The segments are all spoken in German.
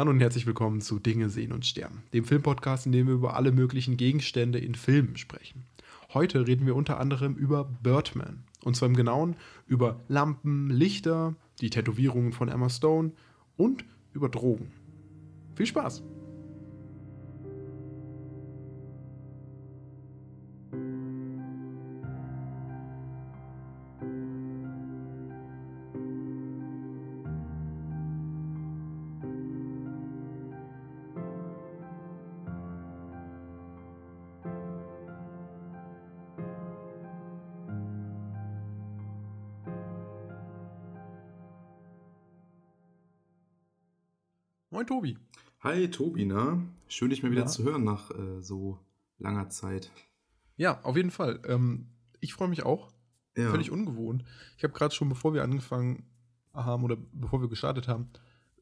Hallo und herzlich willkommen zu Dinge sehen und sterben, dem Filmpodcast, in dem wir über alle möglichen Gegenstände in Filmen sprechen. Heute reden wir unter anderem über Birdman. Und zwar im Genauen über Lampen, Lichter, die Tätowierungen von Emma Stone und über Drogen. Viel Spaß! Tobi. Hi Tobi, na? Schön, dich mal wieder Ja. zu hören nach äh, so langer Zeit. Ja, auf jeden Fall. Ähm, ich freue mich auch. Ja. Völlig ungewohnt. Ich habe gerade schon, bevor wir angefangen haben oder bevor wir gestartet haben,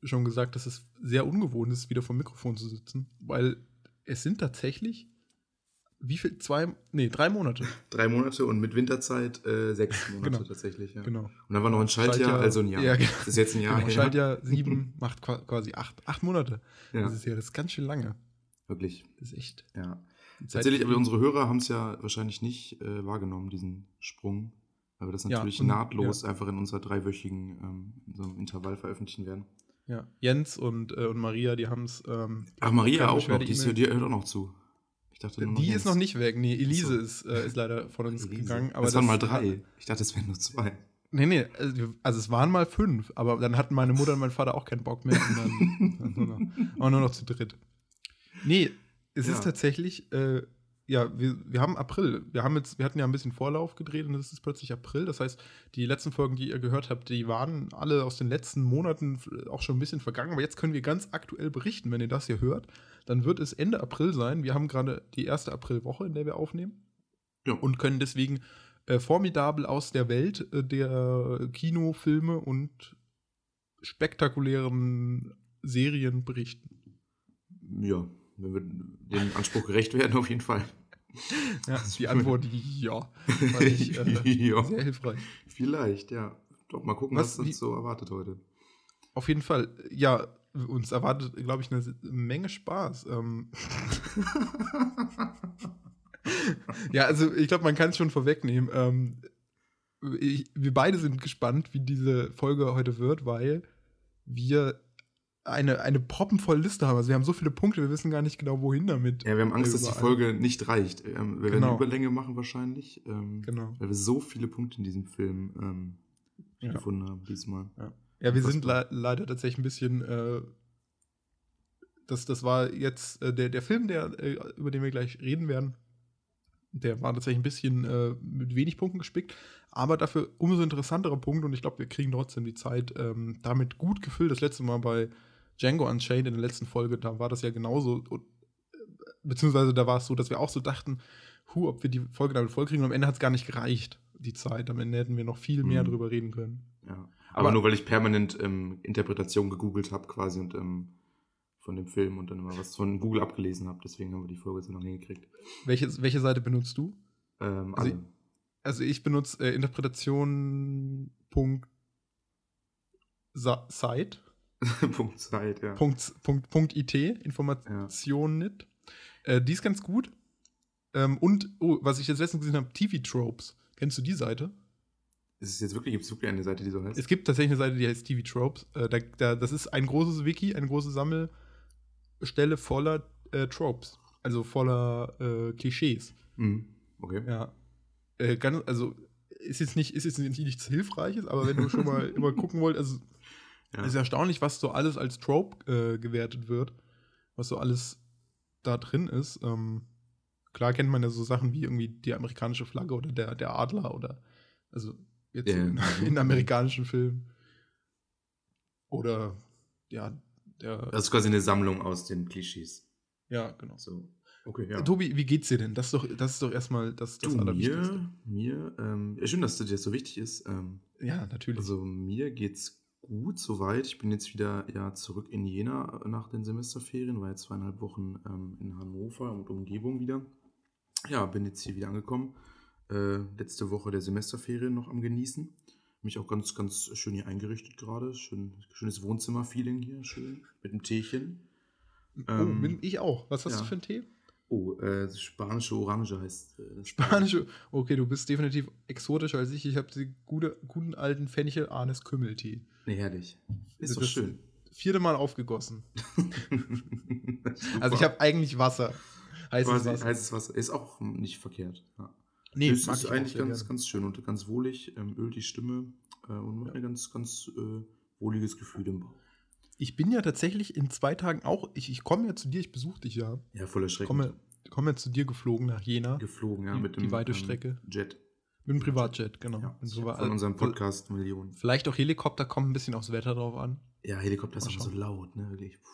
schon gesagt, dass es sehr ungewohnt ist, wieder vor dem Mikrofon zu sitzen, weil es sind tatsächlich wie viel? Zwei, nee, drei Monate. Drei Monate und mit Winterzeit äh, sechs Monate Genau. tatsächlich. Ja. Genau. Und dann war noch ein Schaltjahr, Schaltjahr- also ein Jahr. Ja, genau. Das ist jetzt ein Jahr. genau. her. Schaltjahr sieben macht qua- quasi acht, acht Monate. Ja, Das ist ja das ist ganz schön lange. wirklich. Das ist echt. Ja. Tatsächlich, aber unsere Hörer haben es ja wahrscheinlich nicht äh, wahrgenommen, diesen Sprung. Weil wir das Ja, natürlich und- nahtlos einfach in unserer dreiwöchigen ähm, in so Intervall veröffentlichen werden. Ja. Jens und, äh, und Maria, die haben es. Ähm, Ach, Maria auch noch, die, ist, ja- die hört auch noch zu. Ich dachte nur die ist noch nicht weg. Nee, Elise so. ist, äh, ist leider von uns Elise. gegangen. Aber das waren mal drei. Ich dachte, es wären nur zwei. Nee, nee, also also es waren mal fünf, aber dann hatten meine Mutter und mein Vater auch keinen Bock mehr. Und dann, dann nur noch, nur noch zu dritt. Nee, es Ja. ist tatsächlich, äh, ja, wir, wir haben April. Wir haben jetzt, wir hatten ja ein bisschen Vorlauf gedreht und es ist plötzlich April. Das heißt, die letzten Folgen, die ihr gehört habt, die waren alle aus den letzten Monaten auch schon ein bisschen vergangen. Aber jetzt können wir ganz aktuell berichten. Wenn ihr das hier hört, dann wird es Ende April sein. Wir haben gerade die erste Aprilwoche, in der wir aufnehmen Ja. und können deswegen äh, formidabel aus der Welt äh, der Kinofilme und spektakulären Serien berichten. Ja, wenn wir dem Anspruch gerecht werden, auf jeden Fall. Ja, die Antwort, ja, fand ich äh, ja, sehr hilfreich. vielleicht, ja. Doch, mal gucken, Was- was, wie- uns so erwartet heute. Auf jeden Fall, ja, uns erwartet, glaube ich, eine Menge Spaß. Ähm. ja, also ich glaube, man kann es schon vorwegnehmen. Ähm, ich, wir beide sind gespannt, wie diese Folge heute wird, weil wir eine, eine proppenvolle Liste haben. Also wir haben so viele Punkte, wir wissen gar nicht genau, wohin damit. Ja, wir haben Angst, dass die Überall. Folge nicht reicht. Ähm, wir werden Genau. Überlänge machen wahrscheinlich, ähm, Genau. weil wir so viele Punkte in diesem Film ähm, Ja. gefunden haben diesmal. Ja, wir sind le leider tatsächlich ein bisschen. Äh, das, das war jetzt äh, der, der Film, der, äh, über den wir gleich reden werden. Der war tatsächlich ein bisschen äh, mit wenig Punkten gespickt, aber dafür umso interessantere Punkte und ich glaube, wir kriegen trotzdem die Zeit ähm, damit gut gefüllt. Das letzte Mal bei Django Unchained in der letzten Folge, da war das ja genauso. Beziehungsweise da war es so, dass wir auch so dachten, hu, ob wir die Folge damit vollkriegen. Und am Ende hat es gar nicht gereicht, die Zeit. Am Ende hätten wir noch viel mehr Mhm. drüber reden können. Ja. Aber- Aber, nur weil ich permanent ähm, Interpretation gegoogelt habe quasi und ähm, von dem Film und dann immer was von Google abgelesen habe. Deswegen haben wir die Folge so lange hingekriegt. Welche, welche Seite benutzt du? Ähm, Also alle. Also ich benutze äh, Interpretation. Punkt Zeit, ja. Punkt, Punkt, Punkt IT. Information nicht. Äh, die ist ganz gut. Ähm, und, oh, was ich jetzt letztens gesehen habe, TV Tropes. Kennst du die Seite? Ist es jetzt wirklich, gibt es wirklich eine Seite, die so heißt? Es gibt tatsächlich eine Seite, die heißt TV Tropes. Äh, da, da, das ist ein großes Wiki, eine große Sammelstelle voller äh, Tropes. Also voller äh, Klischees. Mhm. Okay. Ja. Äh, ganz, also ist jetzt nicht, ist jetzt nicht nichts Hilfreiches, aber wenn du schon mal immer gucken wollt, also Ja. ist erstaunlich, was so alles als Trope äh, gewertet wird, was so alles da drin ist. Ähm, klar kennt man ja so Sachen wie irgendwie die amerikanische Flagge oder der, der Adler oder also jetzt Ja. in, in amerikanischen Filmen. Oder ja, der. Das ist quasi eine Sammlung aus den Klischees. ja, genau. So. Okay, ja. Tobi, wie geht's dir denn? Das ist doch, das ist doch erstmal das, das du, Allerwichtigste. mir, mir, ähm, schön, dass dir das so wichtig ist. Ähm, Ja, natürlich. also mir geht's gut soweit. Ich bin jetzt wieder ja zurück in Jena nach den Semesterferien, war jetzt zweieinhalb Wochen ähm, in Hannover und Umgebung wieder. Ja, bin jetzt hier wieder angekommen. Äh, letzte Woche der Semesterferien noch am genießen. Mich auch ganz, ganz schön hier eingerichtet gerade. Schön, schönes Wohnzimmer-Feeling hier, schön. Mit einem Teechen. oh, Ähm, bin ich auch. Was hast ja. du für einen Tee? Oh, äh, spanische Orange heißt äh. Spanische. Okay, du bist definitiv exotischer als ich. Ich habe den gute, guten alten Fenchel Arnes Kümmeltee. Nee, herrlich. Ist doch Das- schön. Vierte Mal aufgegossen. Also ich habe eigentlich Wasser. Heißes Quasi Wasser. heißes Wasser. Ist auch nicht verkehrt. Ja. nee, es ist eigentlich ganz, ganz schön und ganz wohlig. Ähm, ölt die Stimme äh, und macht Ja. ein ganz, ganz äh, wohliges Gefühl im Bauch. Ich bin ja tatsächlich in zwei Tagen auch. Ich, ich komme ja zu dir, ich besuche dich ja. Ja, voller Ich Schrecken. komme, komme ja zu dir geflogen nach Jena. Geflogen, ja, Die- mit die dem weite ähm, Strecke. Jet. Mit dem Privatjet, genau. Ja, so von unserem also- Podcast Millionen. Vielleicht auch Helikopter, kommt ein bisschen aufs Wetter drauf an. Ja, Helikopter ist aber so laut, ne? Wirklich. Puh,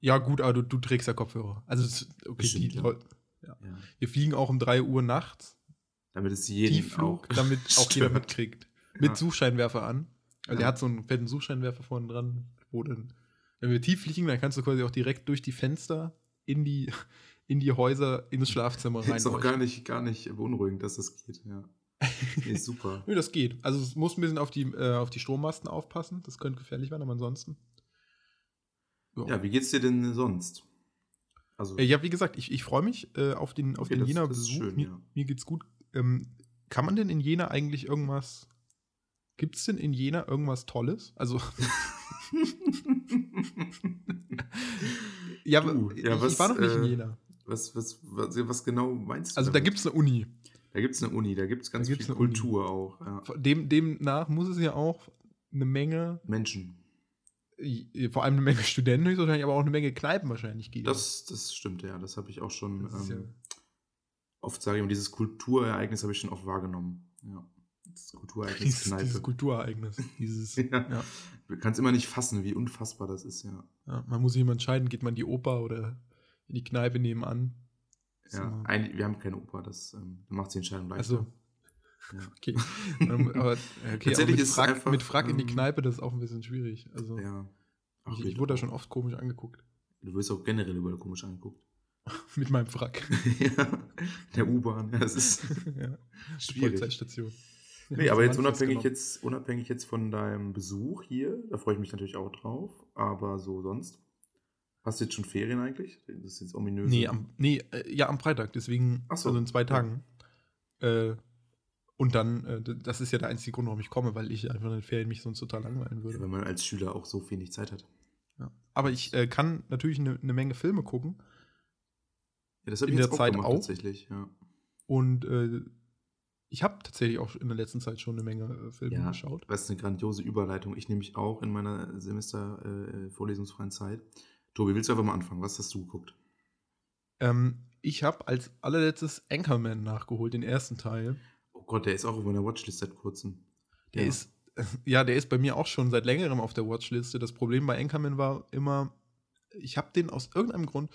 Ja, gut, aber du, du trägst ja Kopfhörer. Also, okay, Bestimmt, die ja. Leute. Ja. Wir fliegen auch um 3 Uhr nachts. Damit es jeden Tiefflug, auch damit auch jeder mitkriegt. Mit Ja. Suchscheinwerfer an. Also Ja. hat so einen fetten Suchscheinwerfer vorne dran, wo dann, wenn wir tief fliegen, dann kannst du quasi auch direkt durch die Fenster in die, in die Häuser, ins Schlafzimmer rein. Ist auch gar nicht, gar nicht beunruhigend, dass das geht, ja. Nee, super. Nö, das geht. Also es muss ein bisschen auf die, äh, auf die Strommasten aufpassen. Das könnte gefährlich werden, aber ansonsten. Ja, wie geht's dir denn sonst? Also, Äh, ja, wie gesagt, ich, ich freue mich äh, auf den, auf Okay, den das- Jena das ist Besuch. schön, mir, ja. mir geht's gut. Ähm, kann man denn in Jena eigentlich irgendwas. Gibt es denn in Jena irgendwas Tolles? Also. ja, Du, ich, ja, was, ich war noch nicht in äh, Jena. was, was, was, was genau meinst du? Also da damit? gibt es eine Uni. Da gibt es eine Uni, da gibt es ganz gibt's viel eine Uni. Kultur auch. Ja. Dem, demnach muss es ja auch eine Menge, Menschen. äh, vor allem eine Menge Studenten höchstwahrscheinlich, aber auch eine Menge Kneipen wahrscheinlich geben. Das, das stimmt, ja. Das habe ich auch schon ähm, ja- oft, sage ich mal, dieses Kulturereignis habe ich schon oft wahrgenommen. Ja. Das Kulturereignis dieses, Kneipe. dieses Kulturereignis. Dieses, Ja. ja. Du kannst immer nicht fassen, wie unfassbar das ist, ja. Ja, man muss sich immer entscheiden, geht man in die Oper oder in die Kneipe nebenan. Das ja. Eigentlich, wir haben keine Oper, das ähm, macht die Entscheidung leichter. Also, Ja. okay. Ähm, aber, okay, aber Tatsächlich mit, ist Frack, einfach, mit Frack in die ähm, Kneipe, das ist auch ein bisschen schwierig. Also, ja. Ach, ich, ich wurde da schon oft komisch angeguckt. Du wirst auch generell überall komisch angeguckt. mit meinem Frack. ja. Der U-Bahn, ja, das ist ja, schwierig. Polizeistation. Nee, aber jetzt unabhängig, festgenommen. jetzt unabhängig jetzt von deinem Besuch hier, da freue ich mich natürlich auch drauf, aber so sonst. Hast du jetzt schon Ferien eigentlich? Das ist jetzt ominös. Nee, am, nee äh, ja, am Freitag, deswegen, Ach so. also in zwei Ja. Tagen. Äh, und dann, äh, das ist ja der einzige Grund, warum ich komme, weil ich einfach in den Ferien mich sonst total langweilen würde. ja, wenn man als Schüler auch so wenig Zeit hat. Ja. Aber ich äh, kann natürlich eine ne Menge Filme gucken. Ja, das habe In ich der jetzt Zeit gemacht, auch? tatsächlich. Ja. Und äh, ich habe tatsächlich auch in der letzten Zeit schon eine Menge äh, Filme Ja. geschaut. Das ist eine grandiose Überleitung. Ich nehme mich auch in meiner Semester-vorlesungsfreien Zeit. Tobi, willst du einfach mal anfangen? Was hast du geguckt? Ähm, ich habe als allerletztes Anchorman nachgeholt, den ersten Teil. Oh Gott, der ist auch auf meiner Watchlist seit kurzem. Der Ja. ist, ja, der ist bei mir auch schon seit längerem auf der Watchliste. Das Problem bei Anchorman war immer, ich habe den aus irgendeinem Grund,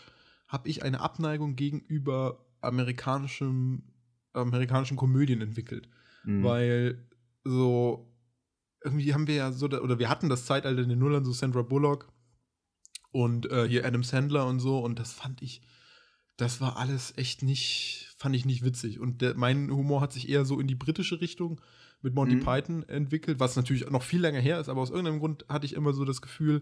habe ich eine Abneigung gegenüber amerikanischem, amerikanischen Komödien entwickelt. Mhm. Weil so, irgendwie haben wir ja so, da- oder wir hatten das Zeitalter in den Nullern, so Sandra Bullock und äh, hier Adam Sandler und so, und das fand ich, das war alles echt nicht, fand ich nicht witzig. Und der, mein Humor hat sich eher so in die britische Richtung mit Monty Mhm. Python entwickelt, was natürlich noch viel länger her ist, aber aus irgendeinem Grund hatte ich immer so das Gefühl,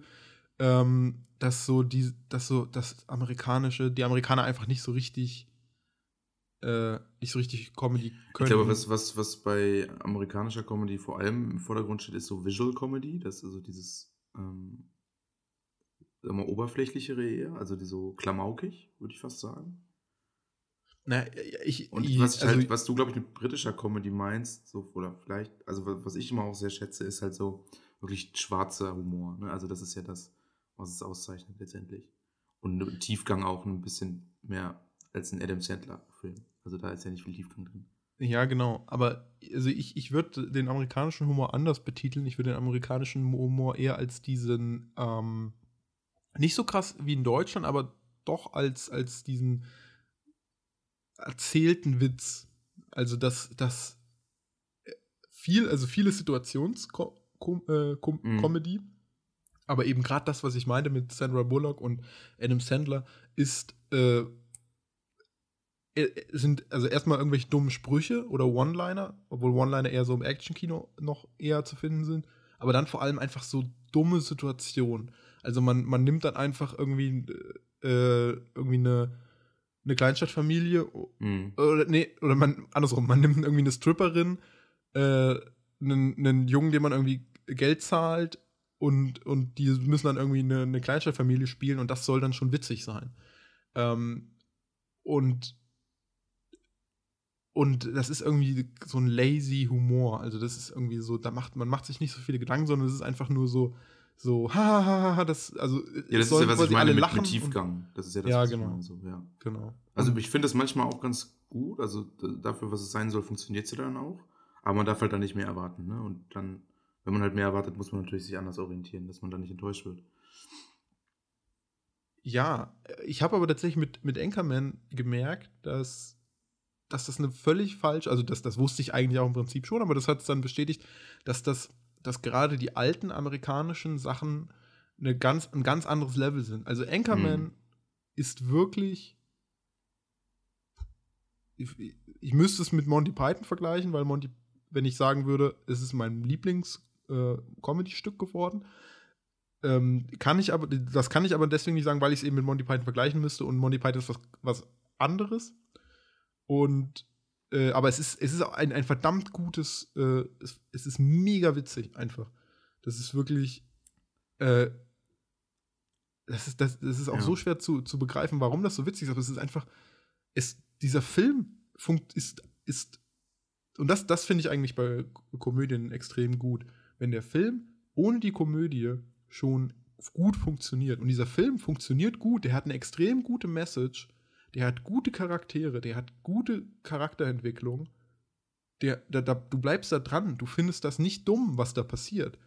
ähm, dass so die, dass so das amerikanische, die Amerikaner einfach nicht so richtig, äh, nicht so richtig Comedy können. Ich glaube, was, was, was bei amerikanischer Comedy vor allem im Vordergrund steht, ist so Visual Comedy. Das ist also dieses, ähm, mal, oberflächlichere eher, also die so klamaukig, würde ich fast sagen. Na, ich, Und was, ich also, halt, was du, glaube ich, mit britischer Comedy meinst, so, oder vielleicht, also wa- was ich immer auch sehr schätze, ist halt so wirklich schwarzer Humor. Ne? Also das ist ja das, was es auszeichnet letztendlich. Und Tiefgang auch ein bisschen mehr als ein Adam Sandler-Film. Also da ist ja nicht viel Tiefgang drin. ja, genau. Aber also ich, ich würde den amerikanischen Humor anders betiteln. Ich würde den amerikanischen Humor eher als diesen, ähm, nicht so krass wie in Deutschland, aber doch als, als diesen erzählten Witz. Also, dass das viel, also viele Situationscomedy, äh, Mhm. Aber eben gerade das, was ich meinte mit Sandra Bullock und Adam Sandler, ist äh, äh, sind also erstmal irgendwelche dummen Sprüche oder One-Liner, obwohl One-Liner eher so im Action-Kino noch eher zu finden sind, aber dann vor allem einfach so dumme Situationen. Also man, man nimmt dann einfach irgendwie, äh, irgendwie eine, eine Kleinstadtfamilie Mhm. oder nee, oder man andersrum, man nimmt irgendwie eine Stripperin, äh, einen, einen Jungen, dem man irgendwie Geld zahlt und, und die müssen dann irgendwie eine, eine Kleinstadtfamilie spielen und das soll dann schon witzig sein. Ähm, und und das ist irgendwie so ein lazy Humor. Also das ist irgendwie so, da macht man macht sich nicht so viele Gedanken, sondern es ist einfach nur so so ha ha ha, ha das also Ja, das es ist ja, was ich meine mit, mit Tiefgang. Das ist ja das, Ja, was genau. ich meine. So, ja. Genau. Also ich finde das manchmal auch ganz gut. Also dafür, was es sein soll, funktioniert sie dann auch. Aber man darf halt dann nicht mehr erwarten. Ne? Und dann, wenn man halt mehr erwartet, muss man natürlich sich anders orientieren, dass man dann nicht enttäuscht wird. Ja, ich habe aber tatsächlich mit, mit Anchorman gemerkt, dass, dass das eine völlig falsch, also das, das wusste ich eigentlich auch im Prinzip schon, aber das hat es dann bestätigt, dass das, dass gerade die alten amerikanischen Sachen eine ganz, ein ganz anderes Level sind. Also Anchorman Mhm. ist wirklich. Ich, ich müsste es mit Monty Python vergleichen, weil Monty, wenn ich sagen würde, es ist mein Lieblings-Comedy-Stück geworden, ähm, kann ich aber, das kann ich aber deswegen nicht sagen, weil ich es eben mit Monty Python vergleichen müsste und Monty Python ist was, was anderes. Und äh, aber es ist, es ist ein, ein verdammt gutes, äh, es, es ist mega witzig einfach. Das ist wirklich, äh, das ist, das, das ist auch Ja. so schwer zu, zu begreifen, warum das so witzig ist, aber es ist einfach, es, dieser Film funkt, ist, ist, und das, das finde ich eigentlich bei Komödien extrem gut. Wenn der Film ohne die Komödie schon gut funktioniert und dieser Film funktioniert gut, der hat eine extrem gute Message, der hat gute Charaktere, der hat gute Charakterentwicklung, der, da, da, du bleibst da dran, du findest das nicht dumm, was da passiert.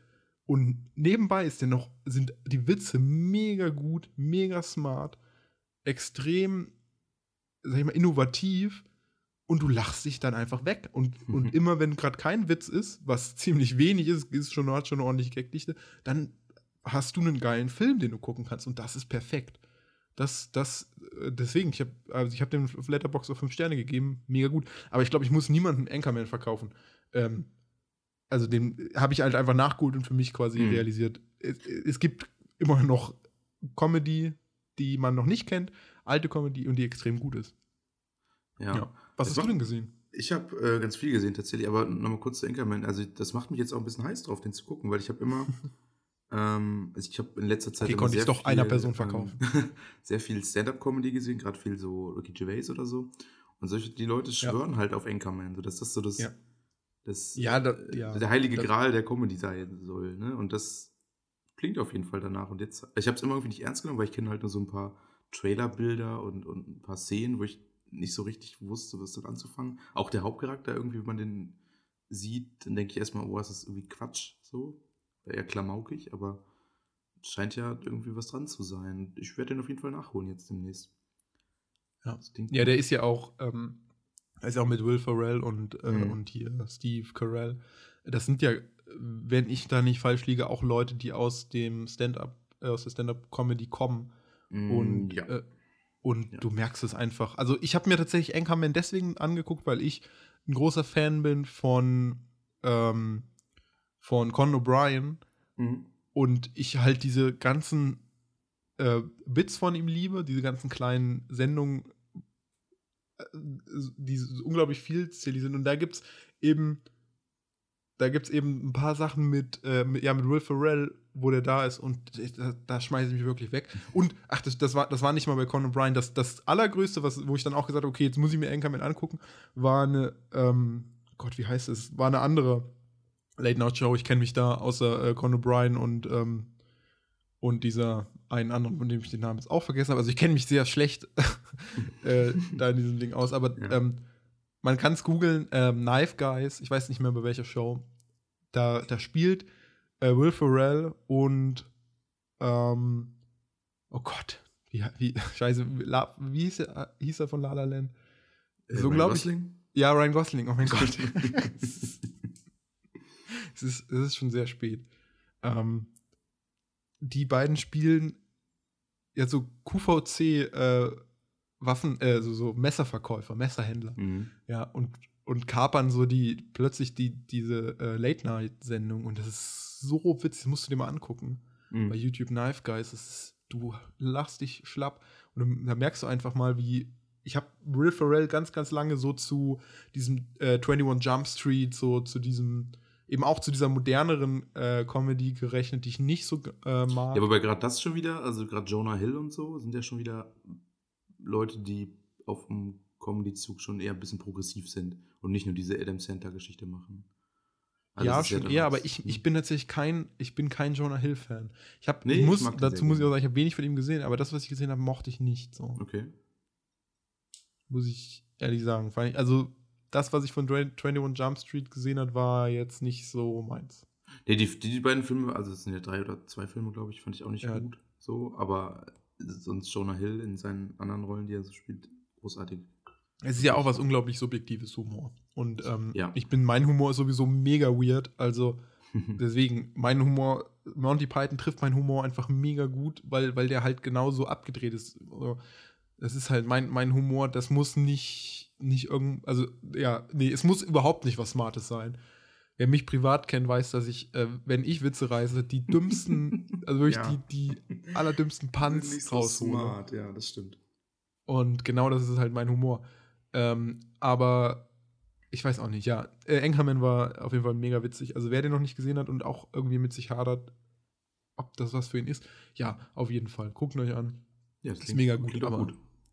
Und nebenbei ist der noch, sind die Witze mega gut, mega smart, extrem, sag ich mal, innovativ und du lachst dich dann einfach weg. Und, und immer wenn gerade kein Witz ist, was ziemlich wenig ist, ist schon, hat schon eine ordentliche Gagdichte, dann hast du einen geilen Film, den du gucken kannst und das ist perfekt. Das, das, äh, deswegen, ich habe also ich hab dem Letterboxd auf 5 Sterne gegeben, mega gut. Aber ich glaube, ich muss niemandem Anchorman verkaufen. Ähm, also den habe ich halt einfach nachgeholt und für mich quasi Mhm. realisiert. Es, es gibt immer noch Comedy, die man noch nicht kennt, alte Comedy und die extrem gut ist. Ja. Was Es hast du denn gesehen? Ich habe äh, ganz viel gesehen tatsächlich, aber nochmal kurz zu Anchorman. Also das macht mich jetzt auch ein bisschen heiß drauf, den zu gucken, weil ich habe immer, ähm, also ich habe in letzter Zeit Okay, konnte sehr doch einer Person verkaufen. Ähm, sehr viel Stand-up-Comedy gesehen, gerade viel so Ricky Gervais oder so. Und solche die Leute Ja. schwören halt auf Anchorman, so dass das so das, Ja. das Ja, da- ja. der heilige Da- Gral der Comedy sein soll, ne? Und das klingt auf jeden Fall danach. Und jetzt, ich habe es immer irgendwie nicht ernst genommen, weil ich kenne halt nur so ein paar Trailerbilder und, und ein paar Szenen, wo ich nicht so richtig wusste, was damit anzufangen. Auch der Hauptcharakter irgendwie, wenn man den sieht, dann denke ich erstmal, oh, ist das irgendwie Quatsch, so. Eher klamaukig, aber es scheint ja irgendwie was dran zu sein. Ich werde den auf jeden Fall nachholen jetzt demnächst. Ja. Ja, der ist ja auch, ähm, ist ja auch mit Will Ferrell und, äh, Mhm. und hier Steve Carell. Das sind ja, wenn ich da nicht falsch liege, auch Leute, die aus dem Stand-up, äh, aus der Stand-up-Comedy kommen. Mm, Und, ja. äh, und Ja. du merkst es einfach. Also ich habe mir tatsächlich Anchorman deswegen angeguckt, weil ich ein großer Fan bin von, ähm, von Conan O'Brien Mhm. und ich halt diese ganzen äh, Bits von ihm liebe, diese ganzen kleinen Sendungen, äh, die so unglaublich vielzählig sind. Und da gibt's eben, da gibt's eben ein paar Sachen mit, äh, mit, ja, mit Will Ferrell, wo der da ist und da, da schmeiße ich mich wirklich weg. Und, ach, das, das, war, das war nicht mal bei Conan O'Brien. Das, das Allergrößte, was, wo ich dann auch gesagt habe, okay, jetzt muss ich mir Anchorman angucken, war eine, ähm, Gott, wie heißt es? War eine andere Late Night Show. Ich kenne mich da außer äh, Conan O'Brien und, ähm, und dieser einen anderen, von dem ich den Namen jetzt auch vergessen habe. Also ich kenne mich sehr schlecht äh, da in diesem Ding aus, aber Ja. ähm, man kann es googeln, ähm, Knife Guys, ich weiß nicht mehr bei welcher Show. Da, da spielt äh, Will Ferrell und ähm, oh Gott, wie, wie scheiße, La, wie hieß er, hieß er von La La Land? Äh, so Ryan glaub ich- Gosling? Ja, Ryan Gosling, oh mein Gott. es, ist, es ist schon sehr spät. Ähm, die beiden spielen ja so QVC, äh, Waffen, äh, so, so Messerverkäufer, Messerhändler. Mhm. Ja, und, und kapern so die, plötzlich die, diese äh, Late-Night-Sendung. Und das ist so witzig, das musst du dir mal angucken. Mhm. Bei YouTube Knife Guys, ist, du lachst dich schlapp. Und da merkst du einfach mal, wie. Ich habe Will Ferrell ganz, ganz lange so zu diesem äh, 21 Jump Street, so zu diesem, eben auch zu dieser moderneren äh, Comedy gerechnet, die ich nicht so äh, mag. Ja, wobei gerade das schon wieder, also gerade Jonah Hill und so, sind ja schon wieder Leute, die auf dem Comedy-Zug schon eher ein bisschen progressiv sind und nicht nur diese Adam Center-Geschichte machen. Also ja, schon dann eher, auch- aber ich, ich bin tatsächlich kein, ich bin kein Jonah Hill-Fan. Ich habe, Nee, ich ich muss, den dazu muss ich auch sagen, ich habe wenig von ihm gesehen, aber das, was ich gesehen habe, mochte ich nicht so. Okay. Muss ich ehrlich sagen. Ich- Also, das, was ich von 21 Jump Street gesehen habe, war jetzt nicht so meins. Nee, die, die, die beiden Filme, also es sind ja drei oder zwei Filme, glaube ich, fand ich auch nicht Ja. gut. So, aber sonst Jonah Hill in seinen anderen Rollen, die er so spielt, großartig. Es ist ja auch was unglaublich Subjektives Humor. Und ähm, Ja. ich bin, mein Humor ist sowieso mega weird. Also, deswegen, mein Humor, Monty Python trifft meinen Humor einfach mega gut, weil, weil der halt genauso abgedreht ist. Also, Das ist halt mein, mein Humor, das muss nicht, nicht irgend, also ja, nee, es muss überhaupt nicht was Smartes sein. Wer mich privat kennt, weiß, dass ich, äh, wenn ich Witze reise, die dümmsten, also wirklich Ja. die, die allerdümmsten Punts Nicht so raushole. smart, ja, das stimmt. Und genau das ist halt mein Humor. Ähm, aber ich weiß auch nicht, ja. Äh, Anchorman war auf jeden Fall mega witzig. Also wer den noch nicht gesehen hat und auch irgendwie mit sich hadert, ob das was für ihn ist, ja, auf jeden Fall. Guckt ihn euch an. Ja, das Ist mega gut, auch aber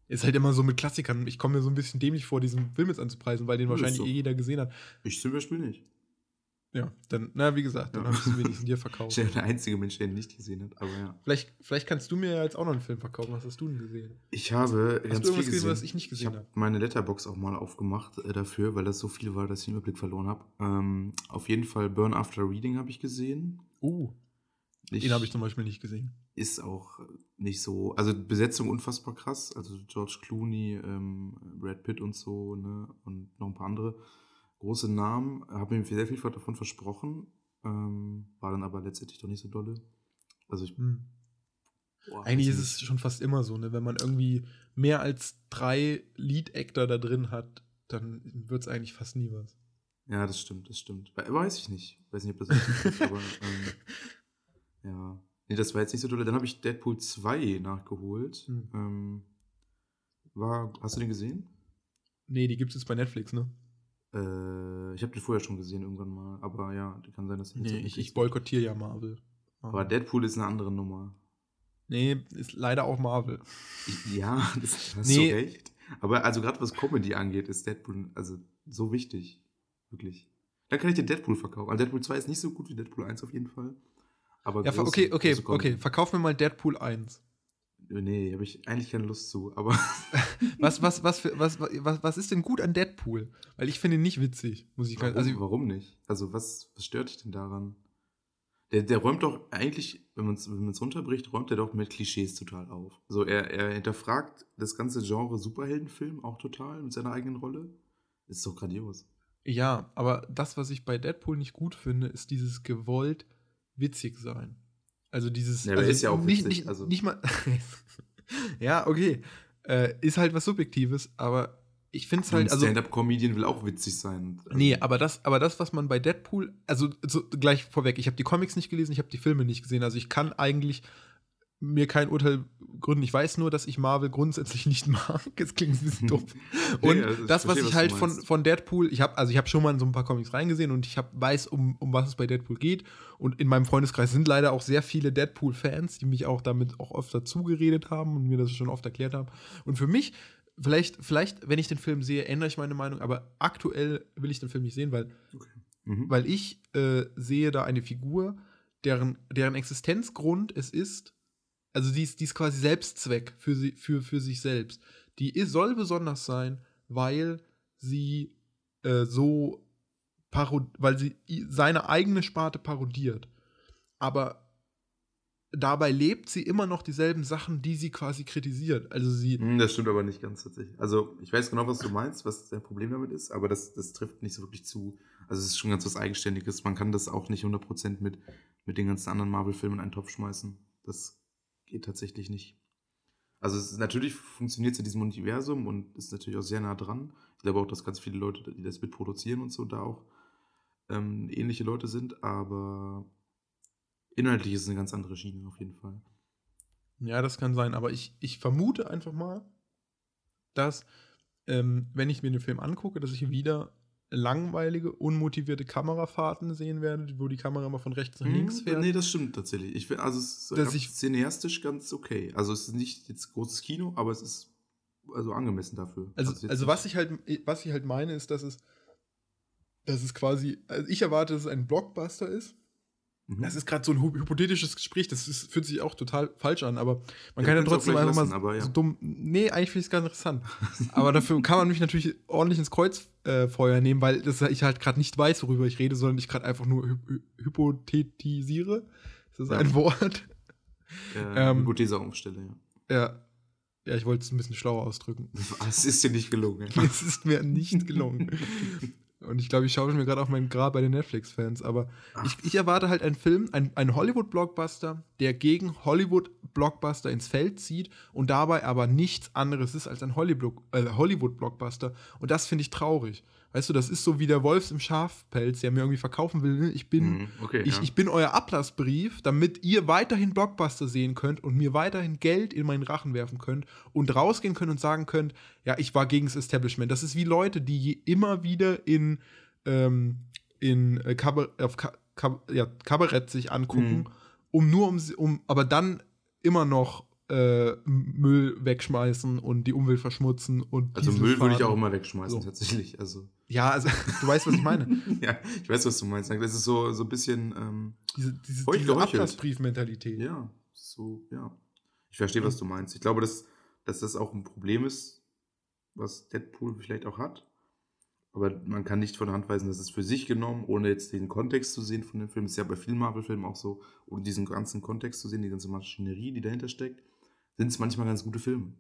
Ist halt immer so mit Klassikern. Ich komme mir so ein bisschen dämlich vor, diesen Film jetzt anzupreisen, weil den wahrscheinlich so. eh jeder gesehen hat. Ich zum Beispiel nicht. Ja, dann, na, wie gesagt, dann Ja. habe ich es wenigstens dir Ich verkauft. bin der einzige Mensch, der ihn nicht gesehen hat, aber ja. Vielleicht, vielleicht kannst du mir ja jetzt auch noch einen Film verkaufen. Was hast du denn gesehen? Ich habe Hast ganz du viel gesehen, gesehen. was ich nicht Ich gesehen habe habe? meine Letterbox auch mal aufgemacht äh, dafür, weil das so viel war, dass ich den Überblick verloren habe. Ähm, auf jeden Fall Burn After Reading habe ich gesehen. Uh, Ich, den habe ich zum Beispiel nicht gesehen. ist auch nicht so, also Besetzung unfassbar krass. Also George Clooney, ähm, Brad Pitt und so, ne? Und noch ein paar andere große Namen. Habe mir sehr viel davon versprochen. Ähm, war dann aber letztendlich doch nicht so dolle. Also ich. Hm. boah, Eigentlich ist es schon fast immer so, ne? Wenn man irgendwie mehr als drei Lead-Actor da drin hat, dann wird es eigentlich fast nie was. Ja, das stimmt, das stimmt. We- Weiß ich nicht. Weiß nicht, ob das so zutrifft, aber ähm, ja. Nee, das war jetzt nicht so dolle. Dann habe ich Deadpool 2 nachgeholt. Hm. Ähm, war, hast du den gesehen? Nee, die gibt es jetzt bei Netflix, ne? Äh, ich habe den vorher schon gesehen irgendwann mal, aber ja, kann sein, dass den jetzt Nee, ich, ich boykottiere ja Marvel. Aber Deadpool ist eine andere Nummer. nee, ist leider auch Marvel. Ich, ja, das hast Nee. du recht. Aber also gerade was Comedy angeht, ist Deadpool also so wichtig. Wirklich. Dann kann ich dir Deadpool verkaufen. Also Deadpool 2 ist nicht so gut wie Deadpool 1 auf jeden Fall. Aber Ja, große- okay, okay, okay. Verkauf mir mal Deadpool 1. Nee, habe ich eigentlich keine Lust zu. Aber Was, was, was, für, was, was, was ist denn gut an Deadpool? Weil ich finde ihn nicht witzig, muss ich warum, also, warum nicht? Also was, was stört dich denn daran? Der, der räumt doch eigentlich, wenn man es wenn man's runterbricht, räumt er doch mit Klischees total auf. So, er, er hinterfragt das ganze Genre Superheldenfilm auch total mit seiner eigenen Rolle. Ist doch grandios. Ja, aber das, was ich bei Deadpool nicht gut finde, ist dieses gewollt witzig sein. Also dieses. Ja, also ist ja auch nicht, witzig, nicht, also- nicht mal. ja, okay. Äh, ist halt was Subjektives, aber ich finde es halt. Also, Stand-up-Comedian will auch witzig sein. Also, nee, aber das, aber das, was man bei Deadpool. Also so, gleich vorweg, ich habe die Comics nicht gelesen, ich habe die Filme nicht gesehen. Also ich kann eigentlich mir kein Urteil gründen. Ich weiß nur, dass ich Marvel grundsätzlich nicht mag. Es klingt ein bisschen doof. Und also ich das, was verstehe, ich was halt von, von Deadpool, ich habe also ich habe schon mal in so ein paar Comics reingesehen und ich hab, weiß, um, um was es bei Deadpool geht. Und in meinem Freundeskreis sind leider auch sehr viele Deadpool-Fans, die mich auch damit auch öfter zugeredet haben und mir das schon oft erklärt haben. Und für mich, vielleicht, vielleicht, wenn ich den Film sehe, ändere ich meine Meinung, aber aktuell will ich den Film nicht sehen, weil Mhm. weil ich äh, sehe da eine Figur, deren, deren Existenzgrund es ist, also die ist, die ist quasi Selbstzweck für, sie, für, für sich selbst. Die ist, soll besonders sein, weil sie äh, so weil sie seine eigene Sparte parodiert. Aber dabei lebt sie immer noch dieselben Sachen, die sie quasi kritisiert. Also sie, Hm, Das stimmt aber nicht ganz tatsächlich. Also, ich weiß genau, was du meinst, was dein Problem damit ist, aber das, das trifft nicht so wirklich zu. Also, es ist schon ganz was Eigenständiges. Man kann das auch nicht 100% mit, mit den ganzen anderen Marvel-Filmen in einen Topf schmeißen. Das geht tatsächlich nicht. Also es ist, natürlich funktioniert es in diesem Universum und ist natürlich auch sehr nah dran. Ich glaube auch, dass ganz viele Leute, die das mitproduzieren und so, da auch ähm, ähnliche Leute sind, aber inhaltlich ist es eine ganz andere Schiene auf jeden Fall. Ja, das kann sein, aber ich, ich vermute einfach mal, dass, ähm, wenn ich mir den Film angucke, dass ich wieder langweilige, unmotivierte Kamerafahrten sehen werde, wo die Kamera immer von rechts nach links Hm, fährt. Nee, das stimmt tatsächlich. Ich, also es ist Dass ich- cineastisch ganz okay. Also es ist nicht jetzt großes Kino, aber es ist also angemessen dafür. Also, also nicht- was ich halt, was ich halt meine, ist, dass es, dass es quasi, also ich erwarte, dass es ein Blockbuster ist. Mhm. Das ist gerade so ein hy- hypothetisches Gespräch, das ist, fühlt sich auch total falsch an, aber man Ja, kann ja trotzdem einfach mal lassen, aber ja. so dumm. Nee, eigentlich finde ich es ganz interessant. aber dafür kann man mich natürlich ordentlich ins Kreuzfeuer nehmen, weil das, ich halt gerade nicht weiß, worüber ich rede, sondern ich gerade einfach nur hy hy hypothetisiere. Ist das Ja. ein Wort? äh, ähm, Hypothese aufstelle, ja. Ja. Ja, ich wollte es ein bisschen schlauer ausdrücken. Es ist dir nicht gelungen. es ist mir nicht gelungen. Und ich glaube, ich schaue mir gerade auf meinen Grab bei den Netflix-Fans. Aber ich, ich erwarte halt einen Film, ein, ein Hollywood-Blockbuster, der gegen Hollywood-Blockbuster ins Feld zieht und dabei aber nichts anderes ist als ein äh, Hollywood-Blockbuster. Und das finde ich traurig. Weißt du, das ist so wie der Wolfs im Schafpelz, der mir irgendwie verkaufen will, ne? ich bin, Mhm, okay, ich, ja. ich bin euer Ablassbrief, damit ihr weiterhin Blockbuster sehen könnt und mir weiterhin Geld in meinen Rachen werfen könnt und rausgehen könnt und sagen könnt, ja, ich war gegen das Establishment. Das ist wie Leute, die immer wieder in, ähm, in äh, Kabarett, auf Ka Kab ja, Kabarett sich angucken, Mhm. um nur um, sie- um, aber dann immer noch äh, Müll wegschmeißen und die Umwelt verschmutzen und Also Müll würde ich auch immer wegschmeißen, So. tatsächlich. Also, Ja, also du weißt, was ich meine. ja, ich weiß, was du meinst. Das ist so, so ein bisschen, ähm, Diese, diese, diese. Ablassbriefmentalität. ja, so, ja. Ich verstehe, was du meinst. Ich glaube, dass, dass das auch ein Problem ist, was Deadpool vielleicht auch hat. Aber man kann nicht von der Hand weisen, dass es für sich genommen, ohne jetzt den Kontext zu sehen von dem Film, ist ja bei vielen Marvel-Filmen auch so, ohne diesen ganzen Kontext zu sehen, die ganze Maschinerie, die dahinter steckt, sind es manchmal ganz gute Filme.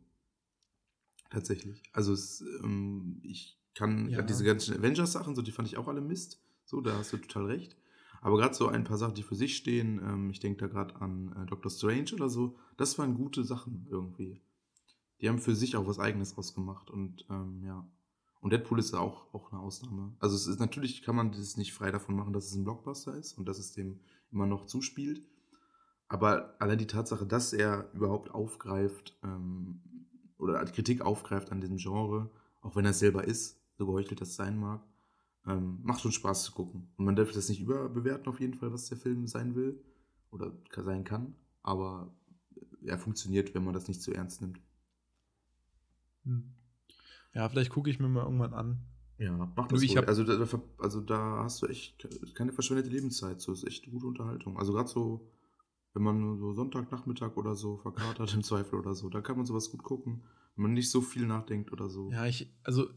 Tatsächlich. Also es, ähm, ich kann Ja. grad diese ganzen Avengers-Sachen, so die fand ich auch alle Mist. So, da hast du total recht. Aber gerade so ein paar Sachen, die für sich stehen, ähm, ich denke da gerade an äh, Doctor Strange oder so, das waren gute Sachen irgendwie. Die haben für sich auch was Eigenes ausgemacht und ähm, ja. Und Deadpool ist ja auch, auch eine Ausnahme. Also es ist natürlich kann man das nicht frei davon machen, dass es ein Blockbuster ist und dass es dem immer noch zuspielt. Aber allein die Tatsache, dass er überhaupt aufgreift ähm, oder Kritik aufgreift an diesem Genre, auch wenn er es selber ist, so geheuchelt das sein mag, ähm, macht schon Spaß zu gucken. Und man darf das nicht überbewerten auf jeden Fall, was der Film sein will oder sein kann. Aber er funktioniert, wenn man das nicht zu ernst nimmt. Hm. Ja, vielleicht gucke ich mir mal irgendwann an. Ja, mach das ich also, da, also da hast du echt ke- keine verschwendete Lebenszeit. So ist echt gute Unterhaltung. Also gerade so, wenn man so Sonntagnachmittag oder so verkatert im Zweifel oder so, da kann man sowas gut gucken, wenn man nicht so viel nachdenkt oder so. Ja, ich, also,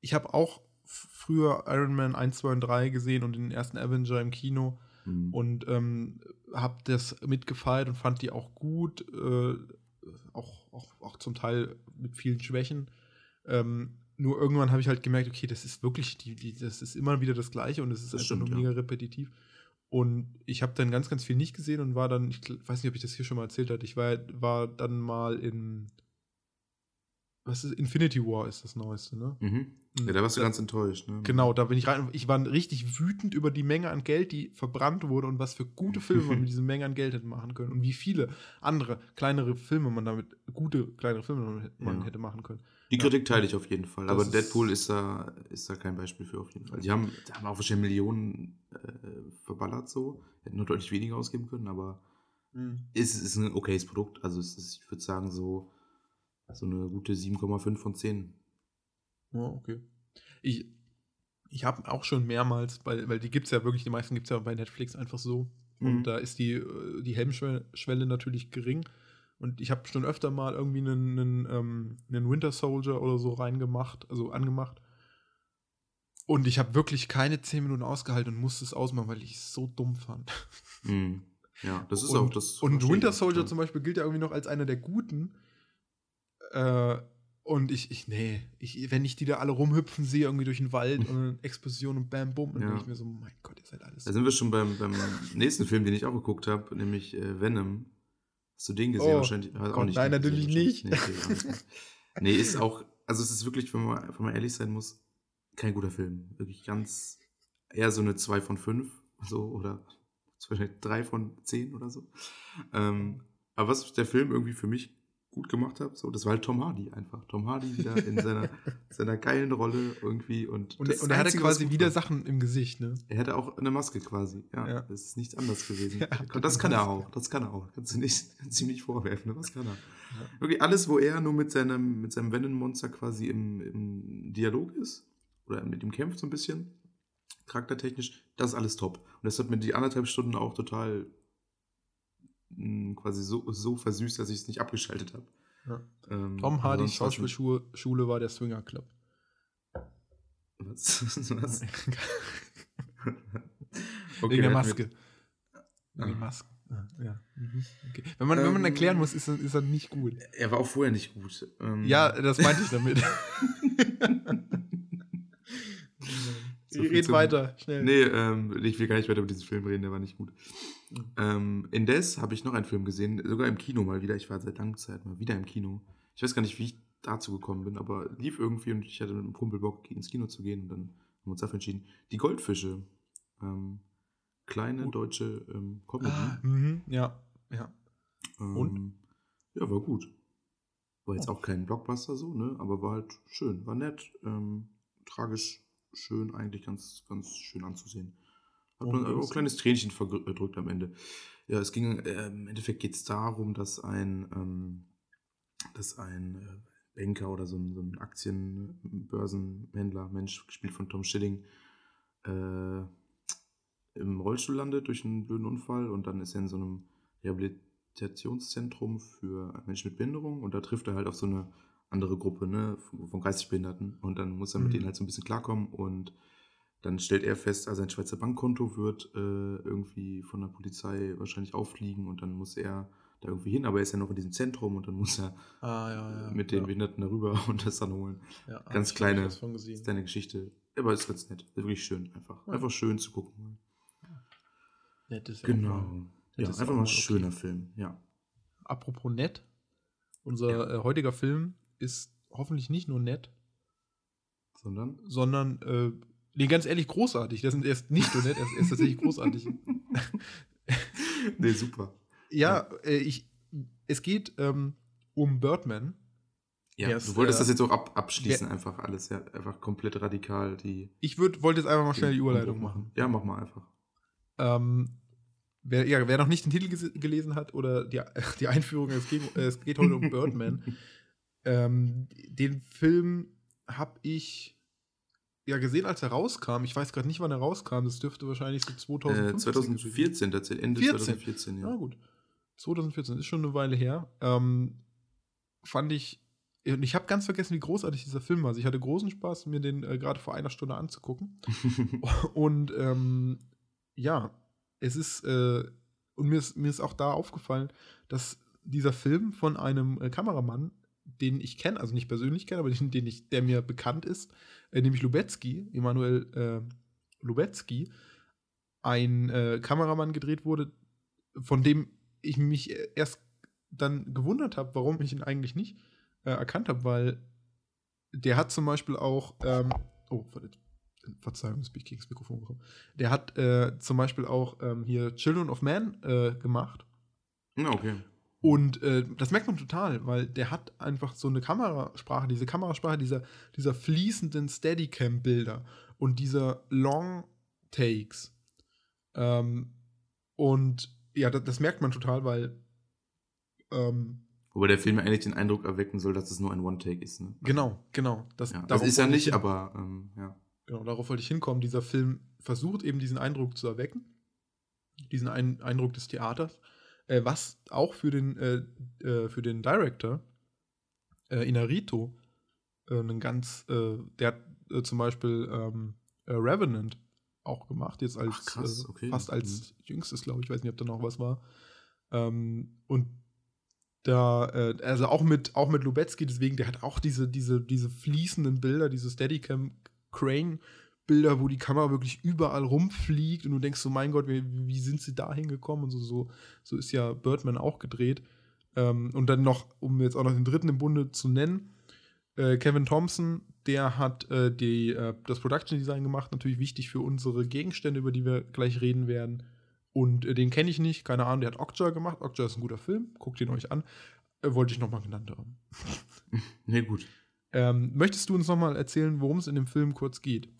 ich habe auch früher Iron Man 1, 2 und 3 gesehen und den ersten Avenger im Kino Mhm. und ähm, habe das mitgefeiert und fand die auch gut, äh, auch, auch, auch zum Teil mit vielen Schwächen. Ähm, nur irgendwann habe ich halt gemerkt, okay, das ist wirklich, die, die, das ist immer wieder das Gleiche und es ist Das einfach stimmt, nur ja. mega repetitiv. Und ich habe dann ganz, ganz viel nicht gesehen und war dann, ich weiß nicht, ob ich das hier schon mal erzählt hatte, ich war, war dann mal in, was ist, Infinity War ist das Neueste, ne? Mhm. Ja, da warst du Da- ganz enttäuscht, ne? Genau, da bin ich rein. Ich war richtig wütend über die Menge an Geld, die verbrannt wurde und was für gute Filme man mit dieser Menge an Geld hätte machen können und wie viele andere kleinere Filme man damit, gute kleinere Filme man Ja. hätte machen können. Die Ja. Kritik teile ich auf jeden Fall. Das Aber ist- Deadpool ist da, ist da kein Beispiel für auf jeden Fall. Die haben, die haben auch wahrscheinlich Millionen äh, verballert so. Hätten nur deutlich weniger ausgeben können, aber es ist ein okayes Produkt. Also es ist, ich würde sagen, so, so eine gute 7,5 von 10. Ja, okay. Ich, ich habe auch schon mehrmals, weil, weil die gibt es ja wirklich, die meisten gibt es ja bei Netflix einfach so. Mhm. Und da ist die, äh, die Hemmschwelle natürlich gering. Und ich habe schon öfter mal irgendwie einen, einen, ähm, einen Winter Soldier oder so reingemacht, also angemacht. Und ich habe wirklich keine 10 Minuten ausgehalten und musste es ausmachen, weil ich es so dumm fand. Mhm. Ja, das ist und, auch das. Und Winter Soldier zum Beispiel gilt ja irgendwie noch als einer der guten. Äh, und ich, ich, nee, ich, wenn ich die da alle rumhüpfen sehe, irgendwie durch den Wald und eine Explosion und bam, bum, dann Ja. denke ich mir so, mein Gott, ihr seid alles. Da sind wir schon beim, beim nächsten Film, den ich auch geguckt habe, nämlich äh, Venom. Hast du den gesehen? Oh, wahrscheinlich Gott, nein, den natürlich gesehen, nicht. Nee, okay, nee, ist auch, also es ist wirklich, wenn man, wenn man ehrlich sein muss, kein guter Film. Wirklich ganz, eher so eine 2 von 5, so, oder wahrscheinlich 3 von 10 oder so. Ähm, aber was der Film irgendwie für mich gut gemacht hat, so, das war halt Tom Hardy einfach. Tom Hardy wieder in seiner, seiner geilen Rolle irgendwie und. Und, und er hatte quasi wieder Sachen im Gesicht, ne? er hatte auch eine Maske quasi. Ja, Ja. das ist nichts anderes gewesen. Ja, das kann er auch. Das kann er auch. Kannst du nicht, kannst du ihm nicht vorwerfen. Ne? Was kann er? Wirklich alles, wo er nur mit seinem, mit seinem Venom-Monster quasi im, im Dialog ist oder mit ihm kämpft so ein bisschen, charaktertechnisch, das ist alles top. Und das hat mir die anderthalb Stunden auch total quasi so, so versüßt, dass ich es nicht abgeschaltet habe. Ja. Ähm, Tom Hardys Schauspielschule Schule war der Swinger Club. Was? was? Wegen der Maske. Wegen der Ah. Maske. Ah, Ja. Mhm. Okay. Wenn, man, wenn man Ähm, erklären muss, ist er, ist er nicht gut. Er war auch vorher nicht gut. Ähm, Ja, das meinte ich damit. So Red weiter, schnell. Nee, ähm, ich will gar nicht weiter über diesen Film reden, der war nicht gut. Mhm. Ähm, indes habe ich noch einen Film gesehen, sogar im Kino mal wieder. Ich war seit langer Zeit mal wieder im Kino. Ich weiß gar nicht, wie ich dazu gekommen bin, aber lief irgendwie und ich hatte mit einem Kumpel Bock, ins Kino zu gehen und dann haben wir uns dafür entschieden. Die Goldfische. Ähm, kleine Gut. deutsche ähm, Comedy. Ah, mhm, ja, ja. Ähm, und? Ja, war gut. War jetzt Oh. auch kein Blockbuster so, ne? Aber war halt schön, war nett, ähm, tragisch, schön, eigentlich ganz, ganz schön anzusehen. Hat Worum man auch ein kleines Tränchen verdrückt am Ende. Ja, es ging, äh, im Endeffekt geht es darum, dass ein, ähm, dass ein äh, Banker oder so ein, so ein Aktienbörsenhändler, Mensch, gespielt von Tom Schilling, äh, im Rollstuhl landet durch einen blöden Unfall und dann ist er in so einem Rehabilitationszentrum für Menschen mit Behinderung und da trifft er halt auf so eine andere Gruppe ne, von geistig Behinderten und dann muss er mit Mhm. denen halt so ein bisschen klarkommen und dann stellt er fest, also sein Schweizer Bankkonto wird äh, irgendwie von der Polizei wahrscheinlich auffliegen und dann muss er da irgendwie hin, aber er ist ja noch in diesem Zentrum und dann muss er Ah, ja, ja. mit den ja, Behinderten darüber und das dann holen. ganz kleine- ist deine Geschichte. Aber ist ganz nett. Ist wirklich schön einfach. Einfach schön zu gucken. Nett ist auch Genau. Ja, das ist einfach mal ein okay. schöner Film. Ja. Apropos nett, unser äh, heutiger Film ist hoffentlich nicht nur nett, Sondern? sondern, äh, nee, ganz ehrlich, großartig. Das ist, er ist nicht nur nett, er ist, tatsächlich großartig. nee, super. Ja, äh, ich, es geht ähm, um Birdman. Ja, ist, du wolltest äh, das jetzt auch ab, abschließen, einfach alles. Ja, einfach komplett radikal die. Ich würd, wollte jetzt einfach mal schnell die Überleitung machen. Ja, mach mal einfach. Ähm, wer, ja, wer noch nicht den Titel gelesen hat oder die, die Einführung, es geht, es geht heute um Birdman. ähm, den Film habe ich ja gesehen, als er rauskam. Ich weiß gerade nicht, wann er rauskam. Das dürfte wahrscheinlich so 2015 Äh, 2014 tatsächlich. Ende 14. 2014, Ja, ja. gut. 2014 ist schon eine Weile her. Ähm, fand ich. Und ich habe ganz vergessen, wie großartig dieser Film war. Also ich hatte großen Spaß, mir den äh, gerade vor einer Stunde anzugucken. Und ähm, ja, es ist, äh, und mir ist, mir ist auch da aufgefallen, dass dieser Film von einem äh, Kameramann, den ich kenne, also nicht persönlich kenne, aber den, den ich, der mir bekannt ist, äh, nämlich Lubetzky, Emanuel äh, Lubetzky, ein äh, Kameramann gedreht wurde, von dem ich mich erst dann gewundert habe, warum ich ihn eigentlich nicht äh, erkannt habe, weil der hat zum Beispiel auch, ähm, oh, warte, Verzeihung, jetzt bin ich gegen das Mikrofon gekommen. Der hat äh, zum Beispiel auch ähm, hier Children of Man äh, gemacht. okay. Und äh, das merkt man total, weil der hat einfach so eine Kamerasprache, diese Kamerasprache dieser, dieser fließenden Steadicam-Bilder und dieser Long Takes. Ähm, und ja, das, das merkt man total, weil ähm, Wobei der Film ja eigentlich den Eindruck erwecken soll, dass es nur ein One-Take ist. Ne? genau, genau. Das, Ja, das ist ja nicht, aber ähm, ja. Genau, darauf wollte ich hinkommen. Dieser Film versucht eben diesen Eindruck zu erwecken, diesen Ein Eindruck des Theaters, äh, was auch für den, äh, äh, für den Director äh, Inarito äh, einen ganz, äh, der hat zum Beispiel ähm, äh, Revenant auch gemacht, jetzt als Ach, krass, okay. fast als jüngstes, glaube ich, weiß nicht, ob da noch was war. Ähm, und da, äh, also auch mit, auch mit Lubetzky, deswegen, der hat auch diese, diese, diese fließenden Bilder, diese Steadicam Crane Bilder, wo die Kamera wirklich überall rumfliegt und du denkst so, mein Gott, wie, wie sind sie da hingekommen? Und so, so, so ist ja Birdman auch gedreht. Ähm, und dann noch, um jetzt auch noch den dritten im Bunde zu nennen, äh, Kevin Thompson, der hat äh, die, äh, das Production Design gemacht, natürlich wichtig für unsere Gegenstände, über die wir gleich reden werden. Und äh, den kenne ich nicht, keine Ahnung, der hat Okja gemacht. Okja ist ein guter Film, guckt ihn euch an. Äh, wollte ich nochmal genannt haben. nee, gut. Ähm, möchtest du uns nochmal erzählen, worum es in dem Film kurz geht?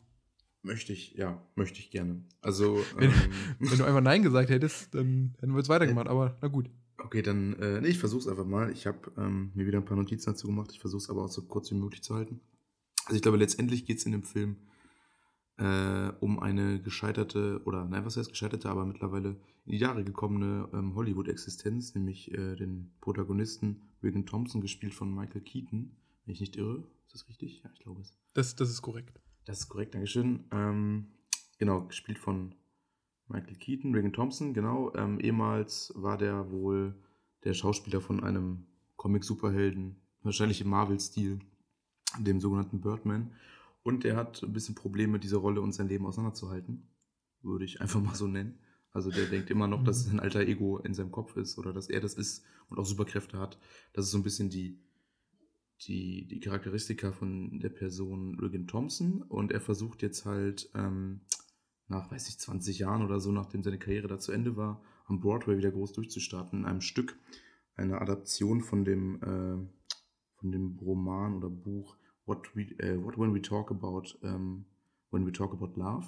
Möchte ich, ja, möchte ich gerne. Also, wenn, ähm, wenn du einfach Nein gesagt hättest, dann hätten wir es weitergemacht, aber na gut. Okay, dann, äh, nee, ich versuch's einfach mal. Ich habe ähm, mir wieder ein paar Notizen dazu gemacht. Ich versuche es aber auch so kurz wie möglich zu halten. Also ich glaube, letztendlich geht es in dem Film äh, um eine gescheiterte, oder nein, was heißt gescheiterte, aber mittlerweile in die Jahre gekommene ähm, Hollywood-Existenz, nämlich äh, den Protagonisten Regan Thompson, gespielt von Michael Keaton, wenn ich nicht irre. Ist das richtig? Ja, ich glaube es. Das, das ist korrekt. Das ist korrekt, Dankeschön. Ähm, genau, gespielt von Michael Keaton, Regan Thompson, genau. Ähm, ehemals war der wohl der Schauspieler von einem Comic-Superhelden, wahrscheinlich im Marvel-Stil, dem sogenannten Birdman. Und er hat ein bisschen Probleme, diese Rolle und sein Leben auseinanderzuhalten. Würde ich einfach mal so nennen. Also der denkt immer noch, dass es ein alter Ego in seinem Kopf ist oder dass er das ist und auch Superkräfte hat. Das ist so ein bisschen die, die, die Charakteristika von der Person Regan Thompson und er versucht jetzt halt ähm, nach, weiß ich, 20 Jahren oder so, nachdem seine Karriere da zu Ende war, am Broadway wieder groß durchzustarten in einem Stück, eine Adaption von dem, äh, von dem Roman oder Buch What, we, äh, What When We Talk About ähm, When We Talk About Love.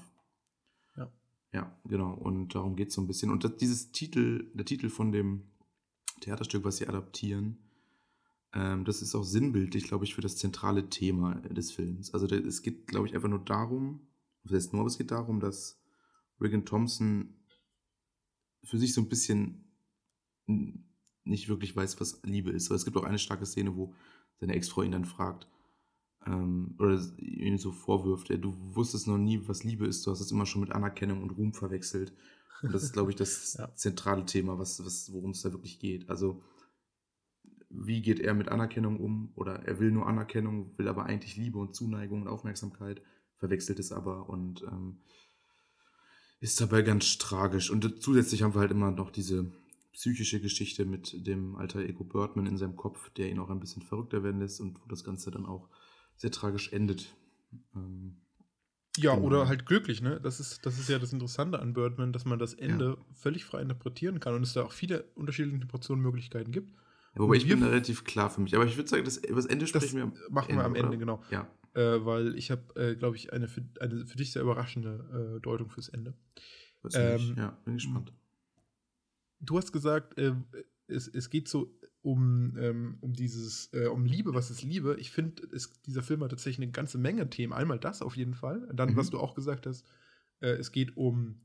Ja. Ja, genau. Und darum geht es so ein bisschen. Und das, dieses Titel, der Titel von dem Theaterstück, was sie adaptieren, ähm, das ist auch sinnbildlich, glaube ich, für das zentrale Thema des Films. Also der, es geht, glaube ich, einfach nur darum, das heißt nur, aber es geht darum, dass Regan Thompson für sich so ein bisschen nicht wirklich weiß, was Liebe ist. Aber es gibt auch eine starke Szene, wo seine Ex-Frau ihn dann fragt, ähm, oder ihm so vorwirft, du wusstest noch nie, was Liebe ist, du hast es immer schon mit Anerkennung und Ruhm verwechselt. Und das ist, glaube ich, das ja. zentrale Thema, was, was, worum es da wirklich geht. Also wie geht er mit Anerkennung um oder er will nur Anerkennung, will aber eigentlich Liebe und Zuneigung und Aufmerksamkeit, verwechselt es aber und ähm, ist dabei ganz tragisch. Und zusätzlich haben wir halt immer noch diese psychische Geschichte mit dem alter Ego Birdman in seinem Kopf, der ihn auch ein bisschen verrückter werden lässt und wo das Ganze dann auch sehr tragisch endet. Ähm, ja, genau. oder halt glücklich, ne? Das ist, das ist ja das Interessante an Birdman, dass man das Ende ja. völlig frei interpretieren kann und es da auch viele unterschiedliche Interpretationsmöglichkeiten gibt. Wobei ich bin da relativ klar für mich. Aber ich würde sagen, das, über das Ende sprechen wir am machen Ende, wir am Ende, oder? genau. Ja. Äh, weil ich habe, äh, glaube ich, eine für, eine für dich sehr überraschende äh, Deutung fürs Ende. Ähm, ja, bin gespannt. Du hast gesagt, äh, es, es geht so um, ähm, um dieses, äh, um Liebe, was ist Liebe? Ich finde, dieser Film hat tatsächlich eine ganze Menge Themen. Einmal das auf jeden Fall. Dann, mhm. was du auch gesagt hast, äh, es geht um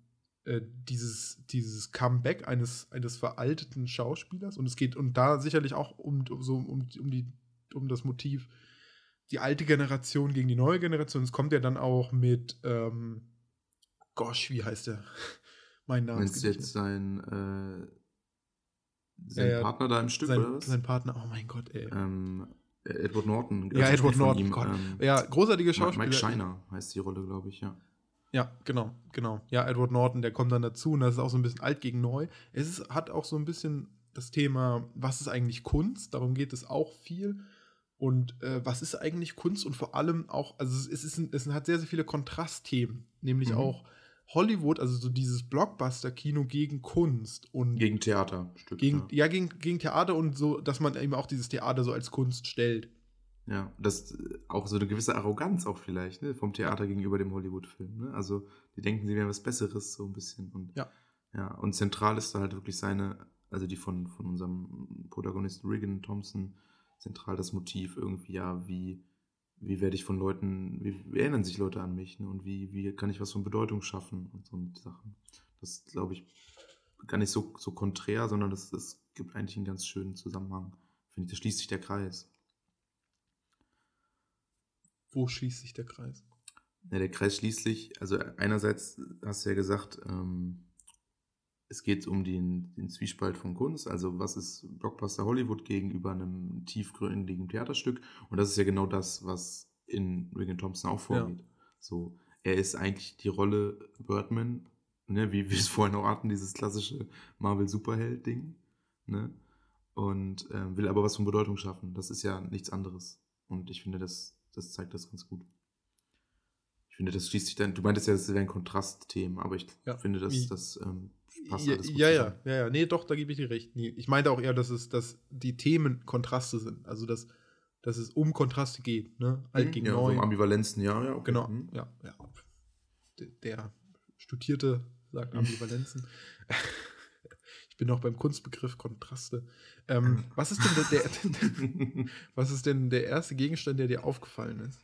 äh, dieses, dieses Comeback eines, eines veralteten Schauspielers und es geht und da sicherlich auch um, um so um, um die um das Motiv die alte Generation gegen die neue Generation. Es kommt ja dann auch mit ähm, Gosh, wie heißt der? mein Name ist jetzt sein, äh, sein ja, Partner da im Stück sein, oder was? Sein Partner, oh mein Gott, ey. Ähm, Edward Norton. Ja, Edward Norton, Gott. Ähm, ja, großartige Schauspieler. Mike Shiner heißt die Rolle, glaube ich, ja. Ja, genau, genau. Ja, Edward Norton, der kommt dann dazu und das ist auch so ein bisschen alt gegen neu. Es ist, hat auch so ein bisschen das Thema, was ist eigentlich Kunst? Darum geht es auch viel. Und äh, was ist eigentlich Kunst? Und vor allem auch, also es, ist, es hat sehr, sehr viele Kontrastthemen, nämlich mhm. auch Hollywood, also so dieses Blockbuster-Kino gegen Kunst und gegen Theaterstücke. Gegen, ja, gegen, gegen Theater und so, dass man eben auch dieses Theater so als Kunst stellt. Ja, das auch so eine gewisse Arroganz auch vielleicht, ne, vom Theater gegenüber dem Hollywood-Film. Ne? Also die denken, sie wären was Besseres, so ein bisschen. Und, ja. Ja, und zentral ist da halt wirklich seine, also die von, von unserem Protagonisten Regan Thompson, zentral das Motiv irgendwie, ja, wie, wie werde ich von Leuten, wie, wie erinnern sich Leute an mich, ne? Und wie, wie kann ich was von Bedeutung schaffen und so Sachen. Das glaube ich gar nicht so, so konträr, sondern das, das gibt eigentlich einen ganz schönen Zusammenhang. Finde ich, da schließt sich der Kreis. Wo schließt sich der Kreis? Ja, der Kreis schließt sich, also einerseits hast du ja gesagt, ähm, es geht um den, den, Zwiespalt von Kunst, also was ist Blockbuster Hollywood gegenüber einem tiefgründigen Theaterstück und das ist ja genau das, was in Regan Thompson auch vorgeht. Ja. So, er ist eigentlich die Rolle Birdman, ne, wie wir es vorhin auch hatten, dieses klassische Marvel-Superheld-Ding, ne? und äh, will aber was von Bedeutung schaffen. Das ist ja nichts anderes. Und ich finde, das, das zeigt das ganz gut. Ich finde, das schließt sich dann. Du meintest ja, das wären Kontrastthemen, aber ich Ja. finde, das, Wie- das ähm, passt Ja, alles gut ja, ja, ja, ja. Nee, doch, da gebe ich dir recht. Nee, ich meinte auch eher, dass es, dass die Themen Kontraste sind. Also, dass, dass es um Kontraste geht, ne? Alt Mhm, gegen ja, neu. um Ambivalenzen, ja, ja. okay. genau. Mhm. Ja, ja. Der, der Studierte sagt Ambivalenzen. Ich bin noch beim Kunstbegriff Kontraste. Ähm, was ist denn der, der was ist denn der erste Gegenstand, der dir aufgefallen ist?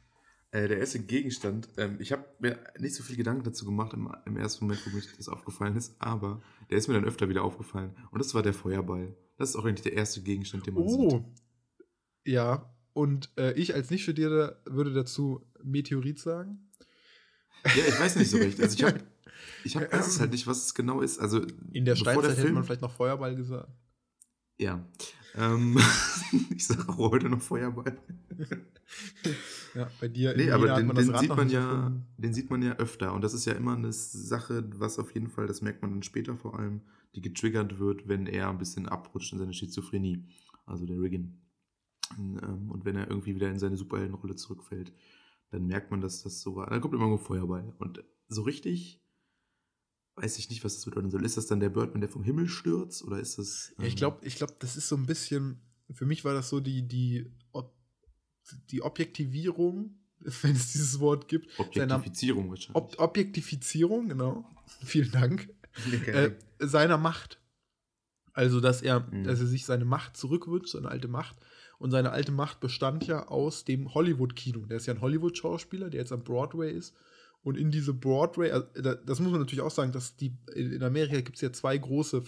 Äh, der erste Gegenstand, ähm, ich habe mir nicht so viel Gedanken dazu gemacht im, im ersten Moment, wo mir das aufgefallen ist, aber der ist mir dann öfter wieder aufgefallen. Und das war der Feuerball. Das ist auch eigentlich der erste Gegenstand, den man Oh. sieht. Ja, und äh, ich als Nicht-Studierter würde dazu Meteorit sagen. Ja, ich weiß nicht so recht. Also ich habe, ich hab, weiß es halt nicht, was es genau ist. Also In der Steinzeit hätte Film- man vielleicht noch Feuerball gesagt. Ja. Ähm, ich sage auch heute noch Feuerball. Ja, bei dir Nee, aber den, den, sieht man ja, den sieht man ja öfter. Und das ist ja immer eine Sache, was auf jeden Fall, das merkt man dann später vor allem, die getriggert wird, wenn er ein bisschen abrutscht in seine Schizophrenie. Also der Riggin. Ähm, Und wenn er irgendwie wieder in seine Superheldenrolle zurückfällt, dann merkt man, dass das so war. Dann kommt immer nur Feuerball. Und so richtig weiß ich nicht, was das bedeuten soll. Ist das dann der Birdman, der vom Himmel stürzt? Oder ist das. Ja, ich ähm, glaube, ich glaub, das ist so ein bisschen, für mich war das so die, die, Ob die Objektivierung, wenn es dieses Wort gibt. seiner- Objektifizierung wahrscheinlich. Ob Objektifizierung, genau. Vielen Dank. Äh, seiner Macht. Also, dass er, Mhm. dass er sich seine Macht zurückwünscht, seine alte Macht. Und seine alte Macht bestand ja aus dem Hollywood-Kino. Der ist ja ein Hollywood-Schauspieler, der jetzt am Broadway ist. Und in diese Broadway, also, da- das muss man natürlich auch sagen, dass die in Amerika gibt es ja zwei große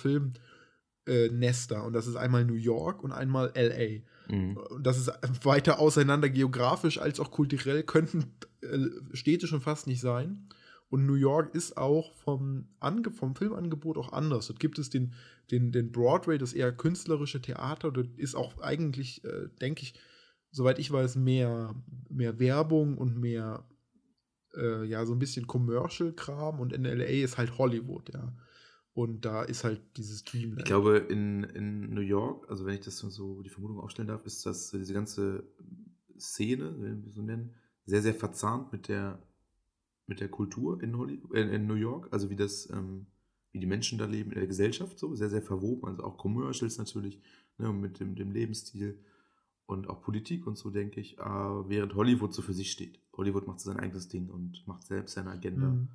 Filmnester. Und das ist einmal New York und einmal LA. Mhm. Und das ist weiter auseinander geografisch als auch kulturell, könnten äh, Städte schon fast nicht sein. Und New York ist auch vom, Ange vom Filmangebot auch anders. Dort gibt es den, den, den Broadway, das eher künstlerische Theater. Dort ist auch eigentlich, äh, denke ich, soweit ich weiß, mehr, mehr Werbung und mehr, äh, ja, so ein bisschen Commercial-Kram. Und in LA ist halt Hollywood, ja. Und da ist halt dieses Dreamland. Ich glaube, in, in New York, also wenn ich das so die Vermutung aufstellen darf, ist das äh, diese ganze Szene, wenn wir so nennen, sehr, sehr verzahnt mit der, mit der Kultur in, Holly, äh, in New York, also wie das, ähm, wie die Menschen da leben in der Gesellschaft, so sehr, sehr verwoben, also auch Commercials natürlich, ne, mit dem, dem Lebensstil und auch Politik und so, denke ich, äh, während Hollywood so für sich steht. Hollywood macht so sein eigenes Ding und macht selbst seine Agenda. Mhm.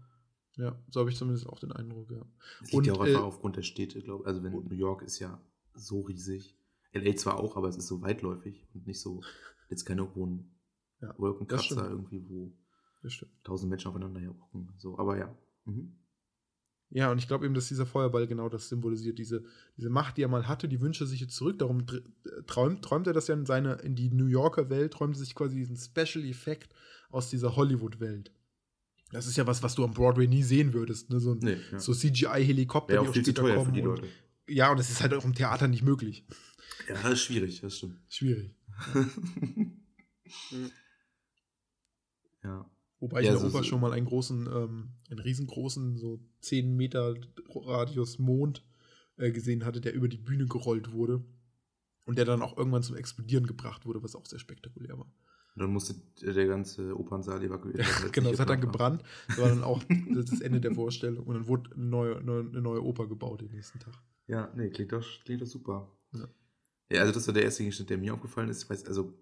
Ja, so habe ich zumindest auch den Eindruck, ja. Es liegt ja Und, auch einfach äh, aufgrund der Städte, glaube ich. Also wenn New York ist ja so riesig. LA zwar auch, aber es ist so weitläufig und nicht so, jetzt keine hohen Ja, das Wolkenkratzer irgendwie, wo Das tausend Menschen aufeinander hocken. So, aber ja. Mhm. Ja, und ich glaube eben, dass dieser Feuerball genau das symbolisiert. Diese, diese Macht, die er mal hatte, die wünscht er sich jetzt zurück. Darum dr- träumt, träumt er das ja in seine, in die New Yorker Welt, träumt er sich quasi diesen Special Effekt aus dieser Hollywood-Welt. Das ist ja was, was du am Broadway nie sehen würdest. Ne? So, Nee, ja. so CGI-Helikopter, Wäre auch später teuer für die und- Leute. Ja, und es ist halt auch im Theater nicht möglich. Ja, das ist schwierig, das stimmt. Schwierig. ja. Wobei ich Ja, in der so- Oper schon mal einen großen, ähm, einen riesengroßen, so 10 Meter Radius Mond äh, gesehen hatte, der über die Bühne gerollt wurde. Und der dann auch irgendwann zum Explodieren gebracht wurde, was auch sehr spektakulär war. Und dann musste der ganze Opernsaal evakuiert werden. es genau, das hat dann gebrannt. Das war dann auch das Ende der Vorstellung. Und dann wurde eine neue, neue, eine neue Oper gebaut den nächsten Tag. Ja, nee, klingt doch, klingt doch super. Ja. Ja, also das war der erste Gegenstand, der mir aufgefallen ist. Ich weiß, also,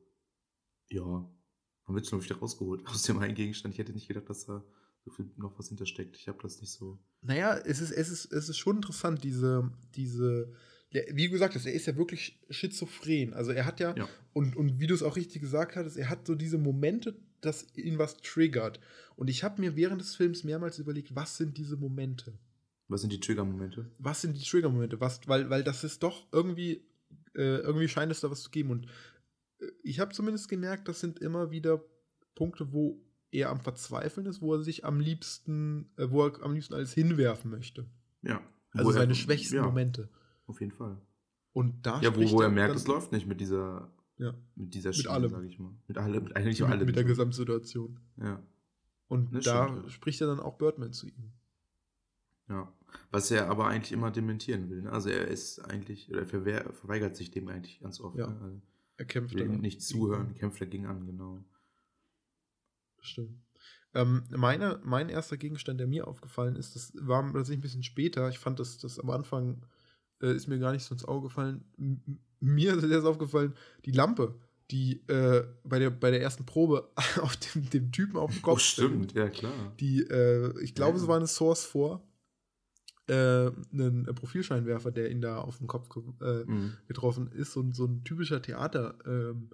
ja, man wird schon wieder rausgeholt aus dem einen Gegenstand. Ich hätte nicht gedacht, dass da so viel noch was hintersteckt. Ich habe das nicht so. Naja, es ist, es ist, es ist schon interessant, diese, diese, der, wie du gesagt hast, er ist ja wirklich schizophren. Also er hat ja, Ja. und, und wie du es auch richtig gesagt hattest, er hat so diese Momente, dass ihn was triggert. Und ich habe mir während des Films mehrmals überlegt, was sind diese Momente? Was sind die Trigger-Momente? Was sind die Trigger-Momente? Was, weil, weil das ist doch irgendwie, äh, irgendwie scheint es da was zu geben. Und äh, ich habe zumindest gemerkt, das sind immer wieder Punkte, wo er am Verzweifeln ist, wo er sich am liebsten, äh, wo er am liebsten alles hinwerfen möchte. Ja. Also Wo er- seine schwächsten ja, Momente. Auf jeden Fall. Und da Ja, wo, wo er merkt, es läuft nicht mit dieser, Ja, mit dieser Mit allem. sage ich mal. Mit allem, eigentlich mit, allem. mit der. Gesamtsituation. Ja. Und Das da stimmt, spricht er dann auch Birdman zu ihm. Ja. Was er aber eigentlich immer dementieren will. Ne? Also er ist eigentlich, oder er verweigert sich dem eigentlich ganz oft. Ja. Ne? Also Er kämpft will da ihm nicht zuhören, kämpft dagegen an, genau. Stimmt. Ähm, meine, mein erster Gegenstand, der mir aufgefallen ist, das war tatsächlich ein bisschen später. Ich fand das, das am Anfang äh, ist mir gar nicht so ins Auge gefallen. M mir ist erst aufgefallen, die Lampe, die äh, bei, der, bei der ersten Probe auf dem, dem Typen auf dem Kopf Oh, stimmt, ja klar. Die, äh, ich glaube, Ja. es war eine Source 4, äh, ein Profilscheinwerfer, der ihn da auf den Kopf ge äh, Mhm. getroffen ist. So, ein- so ein typischer Theater. Ähm.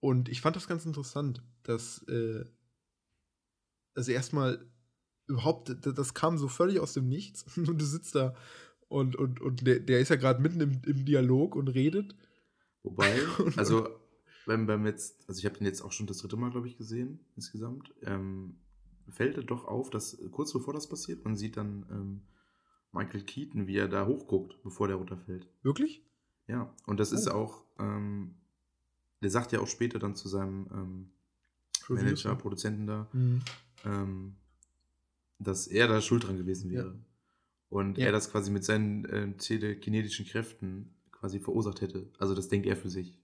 Und ich fand das ganz interessant, dass äh, also erstmal überhaupt, das kam so völlig aus dem Nichts und du sitzt da und, und, und der, der ist ja gerade mitten im, im Dialog und redet. Wobei, also beim, beim jetzt, also ich habe den jetzt auch schon das dritte Mal, glaube ich, gesehen insgesamt, ähm, fällt er doch auf, dass kurz bevor das passiert, man sieht dann ähm, Michael Keaton, wie er da hochguckt, bevor der runterfällt. Wirklich? Ja, und das ist Oh. auch, ähm, der sagt ja auch später dann zu seinem ähm. Manager, Produzenten da, Mhm. ähm, dass er da schuld dran gewesen wäre. Ja. Und Ja. er das quasi mit seinen äh, telekinetischen Kräften quasi verursacht hätte. Also das denkt er für sich.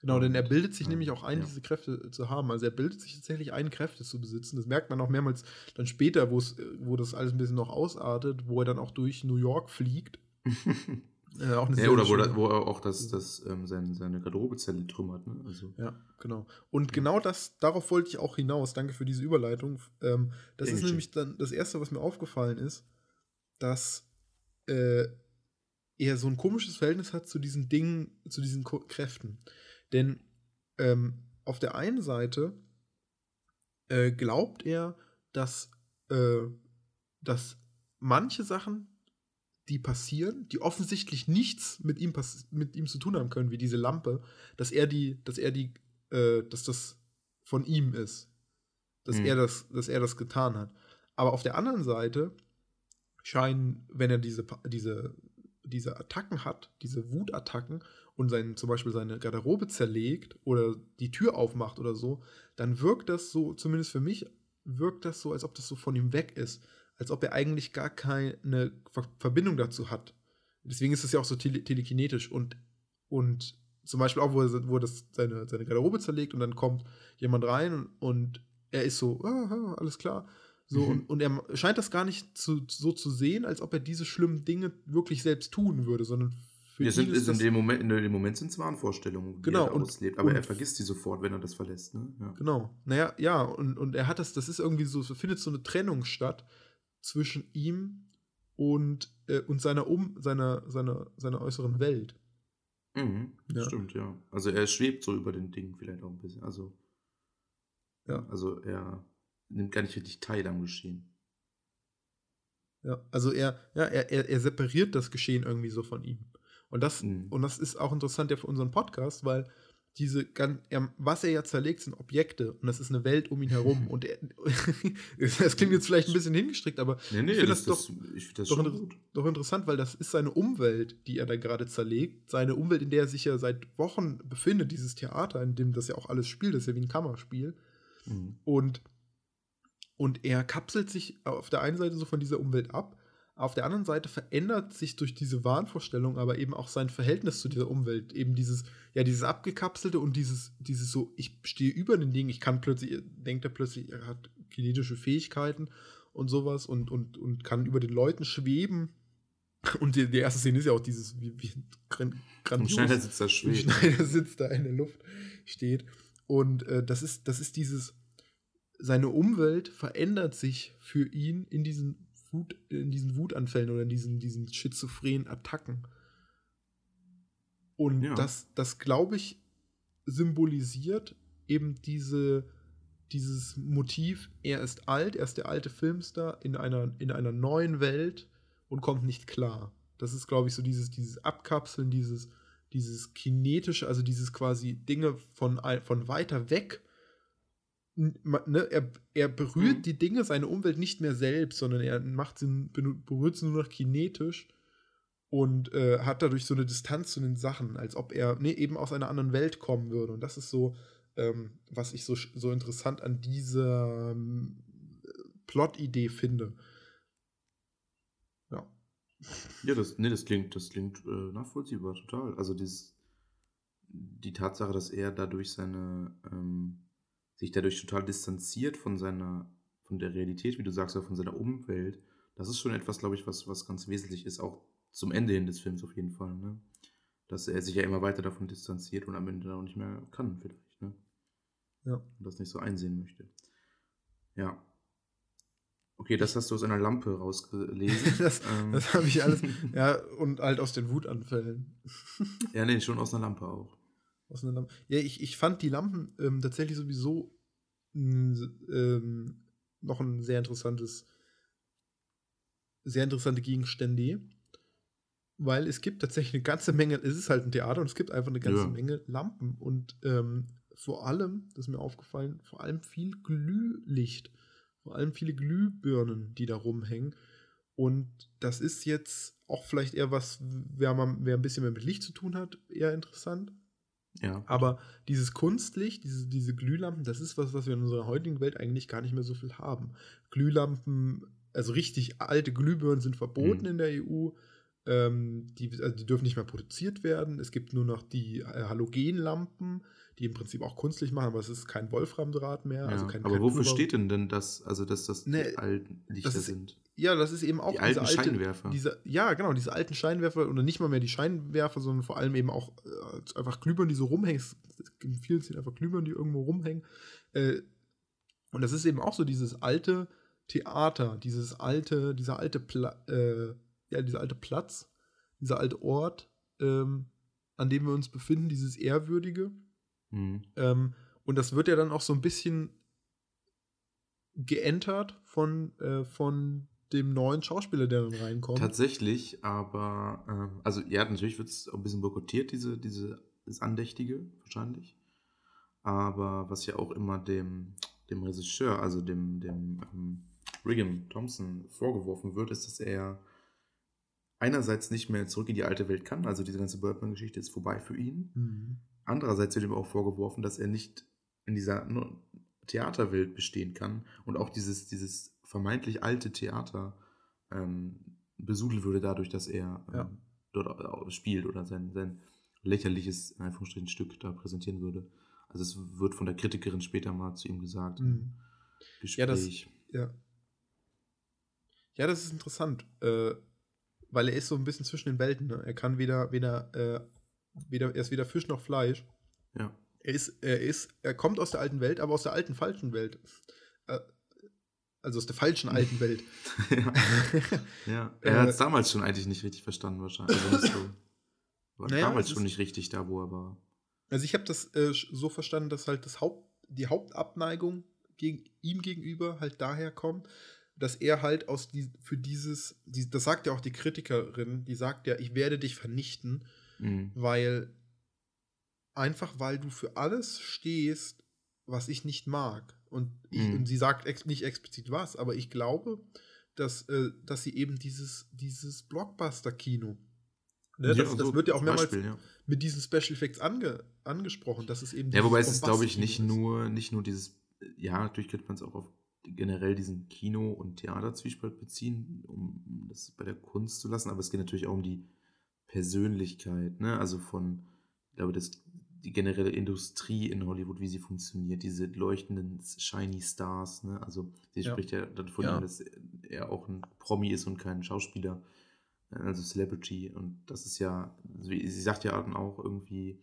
Genau, denn er bildet sich ähm, nämlich auch ein, ja. diese Kräfte zu haben. Also er bildet sich tatsächlich ein, Kräfte zu besitzen. Das merkt man auch mehrmals dann später, wo äh, wo das alles ein bisschen noch ausartet, wo er dann auch durch New York fliegt. Äh, auch eine ja, oder wo, da, wo er auch das, das, ähm, sein, seine Garderobezelle trümmert. Ne? Also, Ja, genau. Und genau das, darauf wollte ich auch hinaus. Danke für diese Überleitung. Ähm, das Gern ist nämlich dann das Erste, was mir aufgefallen ist, dass äh, er so ein komisches Verhältnis hat zu diesen Dingen, zu diesen Ko Kräften. Denn ähm, auf der einen Seite äh, glaubt er, dass, äh, dass manche Sachen, die passieren, die offensichtlich nichts mit ihm, mit ihm zu tun haben können, wie diese Lampe, dass er die, dass er die, äh, dass das von ihm ist. Dass Mhm. er das, dass er das getan hat. Aber auf der anderen Seite scheinen, wenn er diese, diese, diese Attacken hat, diese Wutattacken und sein, zum Beispiel seine Garderobe zerlegt oder die Tür aufmacht oder so, dann wirkt das so, zumindest für mich, wirkt das so, als ob das so von ihm weg ist. Als ob er eigentlich gar keine Ver Verbindung dazu hat. Deswegen ist es ja auch so tele telekinetisch und, und zum Beispiel auch, wo er, wo er das seine, seine Garderobe zerlegt und dann kommt jemand rein und, und er ist so, ah, ah, alles klar. So, Mhm. und, und er scheint das gar nicht zu, so zu sehen, als ob er diese schlimmen Dinge wirklich selbst tun würde, sondern für wir sind, ihn ist in, dem Moment, in dem Moment sind es Wahnvorstellungen, die Genau, er und- auslebt. Aber und- er vergisst die sofort, wenn er das verlässt. Ne? Ja. Genau. Naja, ja, und, und er hat das, das ist irgendwie so, so findet so eine Trennung statt zwischen ihm und, äh, und seiner um, seiner, seiner, seiner äußeren Welt. Mhm, Ja. Stimmt, ja. Also er schwebt so über den Dingen vielleicht auch ein bisschen. Also, Ja. also er nimmt gar nicht richtig teil am Geschehen. Ja, also er, ja, er, er, er separiert das Geschehen irgendwie so von ihm. Und das, Mhm. und das ist auch interessant ja für unseren Podcast, weil diese gan- er, was er ja zerlegt, sind Objekte und das ist eine Welt um ihn herum. und er, das klingt jetzt vielleicht ein bisschen hingestrickt, aber Nee, nee, Ich find das, das ich find das doch gut. doch interessant, weil das ist seine Umwelt, die er da gerade zerlegt. Seine Umwelt, in der er sich ja seit Wochen befindet, dieses Theater, in dem das ja auch alles spielt, das ist ja wie ein Kammerspiel. Mhm. Und, und er kapselt sich auf der einen Seite so von dieser Umwelt ab, auf der anderen Seite verändert sich durch diese Wahnvorstellung aber eben auch sein Verhältnis zu dieser Umwelt. Eben dieses, ja, dieses abgekapselte und dieses, dieses so, ich stehe über den Dingen, ich kann plötzlich, denkt er plötzlich, er hat kinetische Fähigkeiten und sowas und, und, und kann über den Leuten schweben. Und die, die erste Szene ist ja auch dieses, wie, wie grandios. Schneider sitzt da schwer. Schneider sitzt da in der Luft, steht. Und äh, das, ist, das ist dieses, seine Umwelt verändert sich für ihn in diesen, Wut, in diesen Wutanfällen oder in diesen, diesen schizophrenen Attacken. Und Ja. das, das glaube ich, symbolisiert eben diese, dieses Motiv, er ist alt, er ist der alte Filmstar in einer, in einer neuen Welt und kommt nicht klar. Das ist, glaube ich, so dieses, dieses Abkapseln, dieses, dieses kinetische, also dieses quasi Dinge von, von weiter weg. Ne, er, er berührt Mhm. die Dinge, seine Umwelt nicht mehr selbst, sondern er macht sie, berührt sie nur noch kinetisch und äh, hat dadurch so eine Distanz zu den Sachen, als ob er nee, eben aus einer anderen Welt kommen würde. Und das ist so, ähm, was ich so, so interessant an dieser ähm, Plot-Idee finde. Ja. Ja, das, nee, das klingt, das klingt äh, nachvollziehbar, total. Also dieses, die Tatsache, dass er dadurch seine, ähm, sich dadurch total distanziert von seiner, von der Realität, wie du sagst, oder von seiner Umwelt, das ist schon etwas, glaube ich, was, was ganz wesentlich ist, auch zum Ende hin des Films auf jeden Fall, ne? Dass er sich ja immer weiter davon distanziert und am Ende dann auch nicht mehr kann, vielleicht, ne? Ja. Und das nicht so einsehen möchte. Ja. Okay, das hast du aus einer Lampe rausgelesen. das ähm. das habe ich alles. Ja, und halt aus den Wutanfällen. ja, nee, schon aus einer Lampe auch. Aus einer Lampe. Ja, ich, ich fand die Lampen ähm, tatsächlich sowieso ähm, noch ein sehr interessantes, sehr interessante Gegenstände. Weil es gibt tatsächlich eine ganze Menge, es ist halt ein Theater und es gibt einfach eine ganze Ja. Menge Lampen. Und ähm, vor allem, das ist mir aufgefallen, vor allem viel Glühlicht. Vor allem viele Glühbirnen, die da rumhängen. Und das ist jetzt auch vielleicht eher was, wer, man, wer ein bisschen mehr mit Licht zu tun hat, eher interessant. Ja. Aber dieses Kunstlicht, diese, diese Glühlampen, das ist was, was wir in unserer heutigen Welt eigentlich gar nicht mehr so viel haben. Glühlampen, also richtig alte Glühbirnen sind verboten Mhm. in der EU. Ähm, die, also die dürfen nicht mehr produziert werden. Es gibt nur noch die äh, Halogenlampen, die im Prinzip auch kunstlich machen, aber es ist kein Wolframdraht mehr. ja. Also kein, Aber kein wofür Pulver- steht denn denn das, also dass das Nee, die alten Lichter das ist- sind? Ja, das ist eben auch Die alten diese alte, Scheinwerfer. Diese, ja, genau, diese alten Scheinwerfer oder nicht mal mehr die Scheinwerfer, sondern vor allem eben auch äh, einfach Glühbirnen, die so rumhängen. Es gibt in vielen sind einfach Glühbirnen, die irgendwo rumhängen. Äh, und das ist eben auch so dieses alte Theater, dieses alte, dieser alte, Pla äh, ja, dieser alte Platz, dieser alte Ort, ähm, an dem wir uns befinden, dieses Ehrwürdige. Mhm. Ähm, und das wird ja dann auch so ein bisschen geentert von, äh, von dem neuen Schauspieler, der dann reinkommt. Tatsächlich, aber, ähm, also ja, natürlich wird es auch ein bisschen boykottiert, diese, diese, das Andächtige, wahrscheinlich. Aber was ja auch immer dem, dem Regisseur, also dem, dem ähm, Brigham Thompson vorgeworfen wird, ist, dass er einerseits nicht mehr zurück in die alte Welt kann, also diese ganze Birdman-Geschichte ist vorbei für ihn. Mhm. Andererseits wird ihm auch vorgeworfen, dass er nicht in dieser Theaterwelt bestehen kann und auch dieses, dieses vermeintlich alte Theater ähm, besudelt würde dadurch, dass er ähm, Ja. dort spielt oder sein, sein lächerliches, in Anführungsstrichen, Stück da präsentieren würde. Also es wird von der Kritikerin später mal zu ihm gesagt. Mhm. Ja, das- Gespräch. Ja. Ja, das ist interessant, äh, weil er ist so ein bisschen zwischen den Welten. Ne? Er kann weder, weder, äh, weder, er ist weder Fisch noch Fleisch. ja. Er ist, er ist, er kommt aus der alten Welt, aber aus der alten falschen Welt. Äh, also aus der falschen alten Welt. ja. ja. Er Äh, hat es damals schon eigentlich nicht richtig verstanden, wahrscheinlich. Also so, war Naja, damals schon nicht richtig da, wo er war. Also ich habe das äh, so verstanden, dass halt das Haupt, die Hauptabneigung gegen ihm gegenüber halt daher kommt, dass er halt aus die, für dieses, die, das sagt ja auch die Kritikerin, die sagt ja, ich werde dich vernichten, Mhm. weil einfach weil du für alles stehst, was ich nicht mag. Und, ich, Mhm. und sie sagt ex nicht explizit was, aber ich glaube, dass, äh, dass sie eben dieses, dieses Blockbuster-Kino, ne, Ja, das, das so wird ja auch mehrmals Beispiel, ja. mit diesen Special Effects ange, angesprochen, dass es eben Ja, wobei es ist, glaube ich, nicht nur, nicht nur dieses, ja, natürlich könnte man es auch auf generell diesen Kino- und Theaterzwiespalt beziehen, um das bei der Kunst zu lassen, aber es geht natürlich auch um die Persönlichkeit, ne? Also von, ich glaube, das, die generelle Industrie in Hollywood, wie sie funktioniert, diese leuchtenden Shiny Stars, ne? Also sie Ja. spricht ja dann von Ja. dass er auch ein Promi ist und kein Schauspieler, also Celebrity. Und das ist ja, sie sie sagt ja auch irgendwie,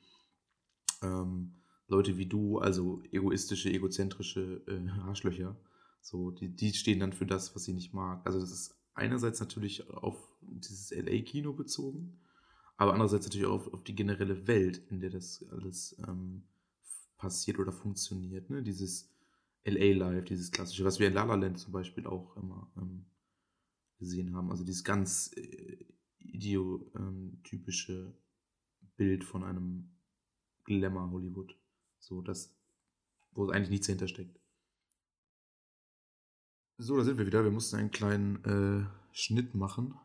ähm, Leute wie du, also egoistische, egozentrische äh, Arschlöcher, so, die, die stehen dann für das, was sie nicht mag. Also das ist einerseits natürlich auf dieses LA-Kino bezogen, aber andererseits natürlich auch auf, auf die generelle Welt, in der das alles ähm, passiert oder funktioniert. Ne? Dieses LA-Life, dieses klassische, was wir in La La Land zum Beispiel auch immer ähm, gesehen haben. Also dieses ganz äh, ideotypische Bild von einem Glamour Hollywood. So, das, wo eigentlich nichts dahinter steckt. So, da sind wir wieder. Wir mussten einen kleinen äh, Schnitt machen.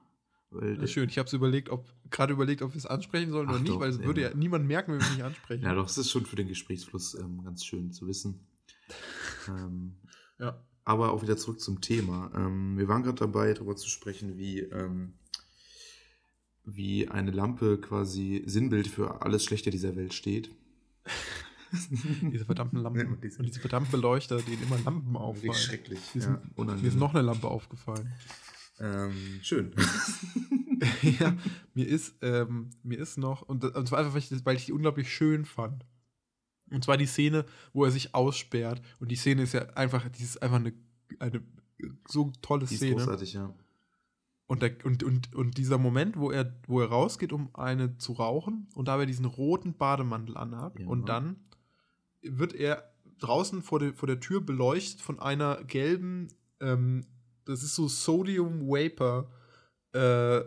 Weil schön, ich habe überlegt, ob gerade überlegt, ob wir es ansprechen sollen Ach oder nicht, doch, weil es würde ja niemand merken, wenn wir es nicht ansprechen. Ja, doch, es ist schon für den Gesprächsfluss ähm, ganz schön zu wissen. ähm, Ja. Aber auch wieder zurück zum Thema. Ähm, wir waren gerade dabei, darüber zu sprechen, wie, ähm, wie eine Lampe quasi Sinnbild für alles Schlechte dieser Welt steht. diese verdammten Lampen. und diese verdammten Beleuchter, denen immer Lampen auffallen. Richtig schrecklich. Ist, ja, mir ist noch eine Lampe aufgefallen. Ähm, schön. ja, mir ist, ähm, mir ist noch, und, und zwar einfach, weil ich, weil ich die unglaublich schön fand. Und zwar die Szene, wo er sich aussperrt. Und die Szene ist ja einfach, die ist einfach eine, eine so tolle die Szene. Ist großartig, ja. Und, der, und, und, und dieser Moment, wo er, wo er rausgeht, um eine zu rauchen und dabei diesen roten Bademantel anhat. Ja. Und dann wird er draußen vor, de, vor der Tür beleuchtet von einer gelben, ähm, das ist so Sodium Vapor. Äh,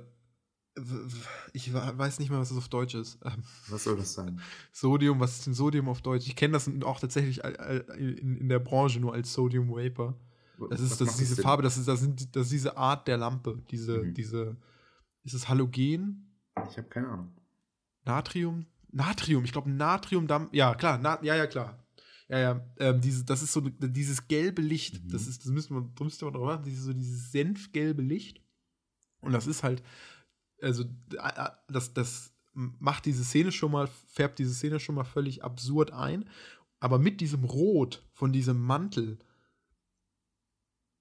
ich weiß nicht mehr, was das auf Deutsch ist. Ähm, was soll das sein? Sodium, was ist denn Sodium auf Deutsch? Ich kenne das auch tatsächlich in, der Branche nur als Sodium Vapor. Das ist, das ist diese Farbe, das ist, das, sind, das ist diese Art der Lampe. Diese, mhm. diese, ist es Halogen? Ich habe keine Ahnung. Natrium? Natrium, ich glaube Natrium, ja klar, na, ja, ja, klar. Ja, ja, ähm, diese, das ist so dieses gelbe Licht, mhm. das ist, das müssen wir, müsste man drauf machen, dieses, so dieses senfgelbe Licht. Und das ist halt, also, das, das macht diese Szene schon mal, färbt diese Szene schon mal völlig absurd ein. Aber mit diesem Rot von diesem Mantel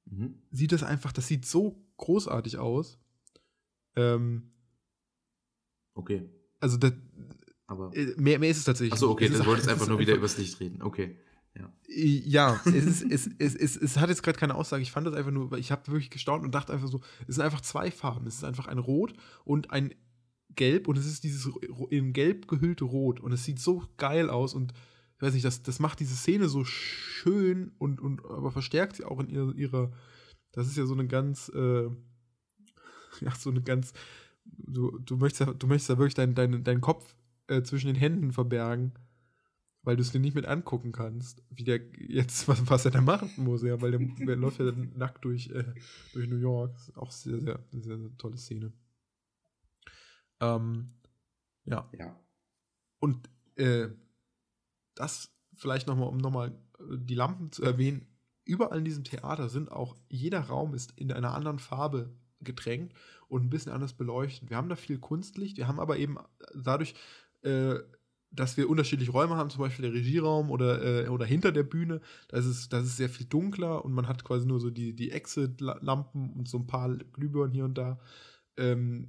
mhm. sieht das einfach, das sieht so großartig aus. Ähm, okay. Also, das, aber äh, mehr, mehr ist es tatsächlich. Achso, okay, du wolltest einfach nur wieder übers Licht reden. Okay. Ja, ja es, ist, es, es, es, es hat jetzt gerade keine Aussage. Ich fand das einfach nur, ich habe wirklich gestaunt und dachte einfach so, es sind einfach zwei Farben. Es ist einfach ein Rot und ein Gelb und es ist dieses in Gelb gehüllte Rot und es sieht so geil aus und ich weiß nicht, das, das macht diese Szene so schön und, und aber verstärkt sie auch in ihrer, ihrer das ist ja so eine ganz, äh, ja, so eine ganz, du, du möchtest ja, du möchtest ja wirklich deinen dein, dein Kopf äh, zwischen den Händen verbergen, weil du es dir nicht mit angucken kannst, wie der jetzt, was, was er da machen muss, ja, weil der, der läuft ja dann nackt durch, äh, durch New York. Das ist auch sehr, sehr, sehr, sehr tolle Szene. Ähm, ja. Ja. Und äh, das vielleicht nochmal, um nochmal äh, die Lampen zu erwähnen, überall in diesem Theater sind auch, jeder Raum ist in einer anderen Farbe getränkt und ein bisschen anders beleuchtet. Wir haben da viel Kunstlicht, wir haben aber eben dadurch, äh, dass wir unterschiedliche Räume haben, zum Beispiel der Regieraum oder, äh, oder hinter der Bühne, das ist, das ist sehr viel dunkler und man hat quasi nur so die, die Exit-Lampen und so ein paar Glühbirnen hier und da. Ähm,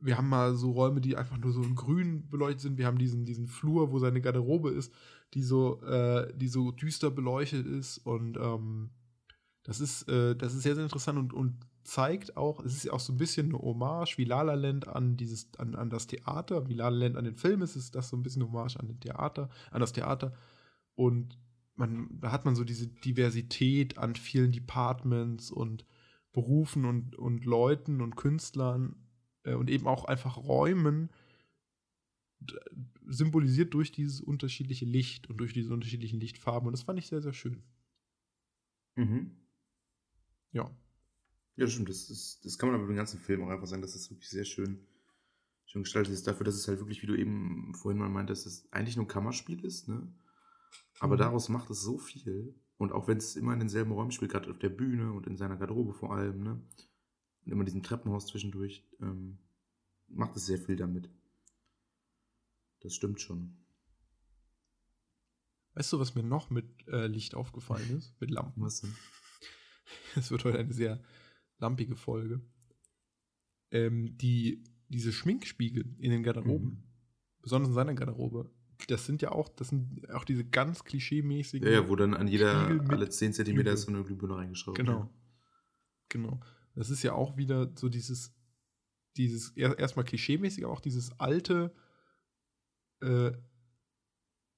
wir haben mal so Räume, die einfach nur so in grün beleuchtet sind. Wir haben diesen, diesen Flur, wo seine Garderobe ist, die so, äh, die so düster beleuchtet ist. Und ähm, das ist, äh, das ist sehr, sehr interessant und, und zeigt auch, es ist ja auch so ein bisschen eine Hommage wie La La Land an dieses, an, an das Theater, wie La La Land an den Film ist, ist das so ein bisschen Hommage an den Theater, an das Theater. Und man, da hat man so diese Diversität an vielen Departments und Berufen und, und Leuten und Künstlern äh, und eben auch einfach Räumen symbolisiert durch dieses unterschiedliche Licht und durch diese unterschiedlichen Lichtfarben. Und das fand ich sehr, sehr schön. Mhm. Ja. Ja, stimmt. Das, ist, das kann man aber den ganzen Film auch einfach sagen, dass das wirklich sehr schön, schön gestaltet ist. Dafür, dass es halt wirklich, wie du eben vorhin mal meintest, dass es eigentlich nur ein Kammerspiel ist, ne? Aber mhm. daraus macht es so viel. Und auch wenn es immer in denselben Räumen spielt, gerade auf der Bühne und in seiner Garderobe vor allem, ne? Und immer diesem Treppenhaus zwischendurch, ähm, macht es sehr viel damit. Das stimmt schon. Weißt du, was mir noch mit äh, Licht aufgefallen ist? Mit Lampen. Was denn? Es wird heute eine sehr lampige Folge. Ähm, die, diese Schminkspiegel in den Garderoben, mhm. besonders in seiner Garderobe, das sind ja auch, das sind auch diese ganz klischeemäßigen. Ja, ja wo dann an jeder, alle 10 Zentimeter so eine Glühbirne reingeschraubt. Genau. Ja. Genau. Das ist ja auch wieder so dieses, dieses erstmal klischeemäßig, aber auch dieses alte äh,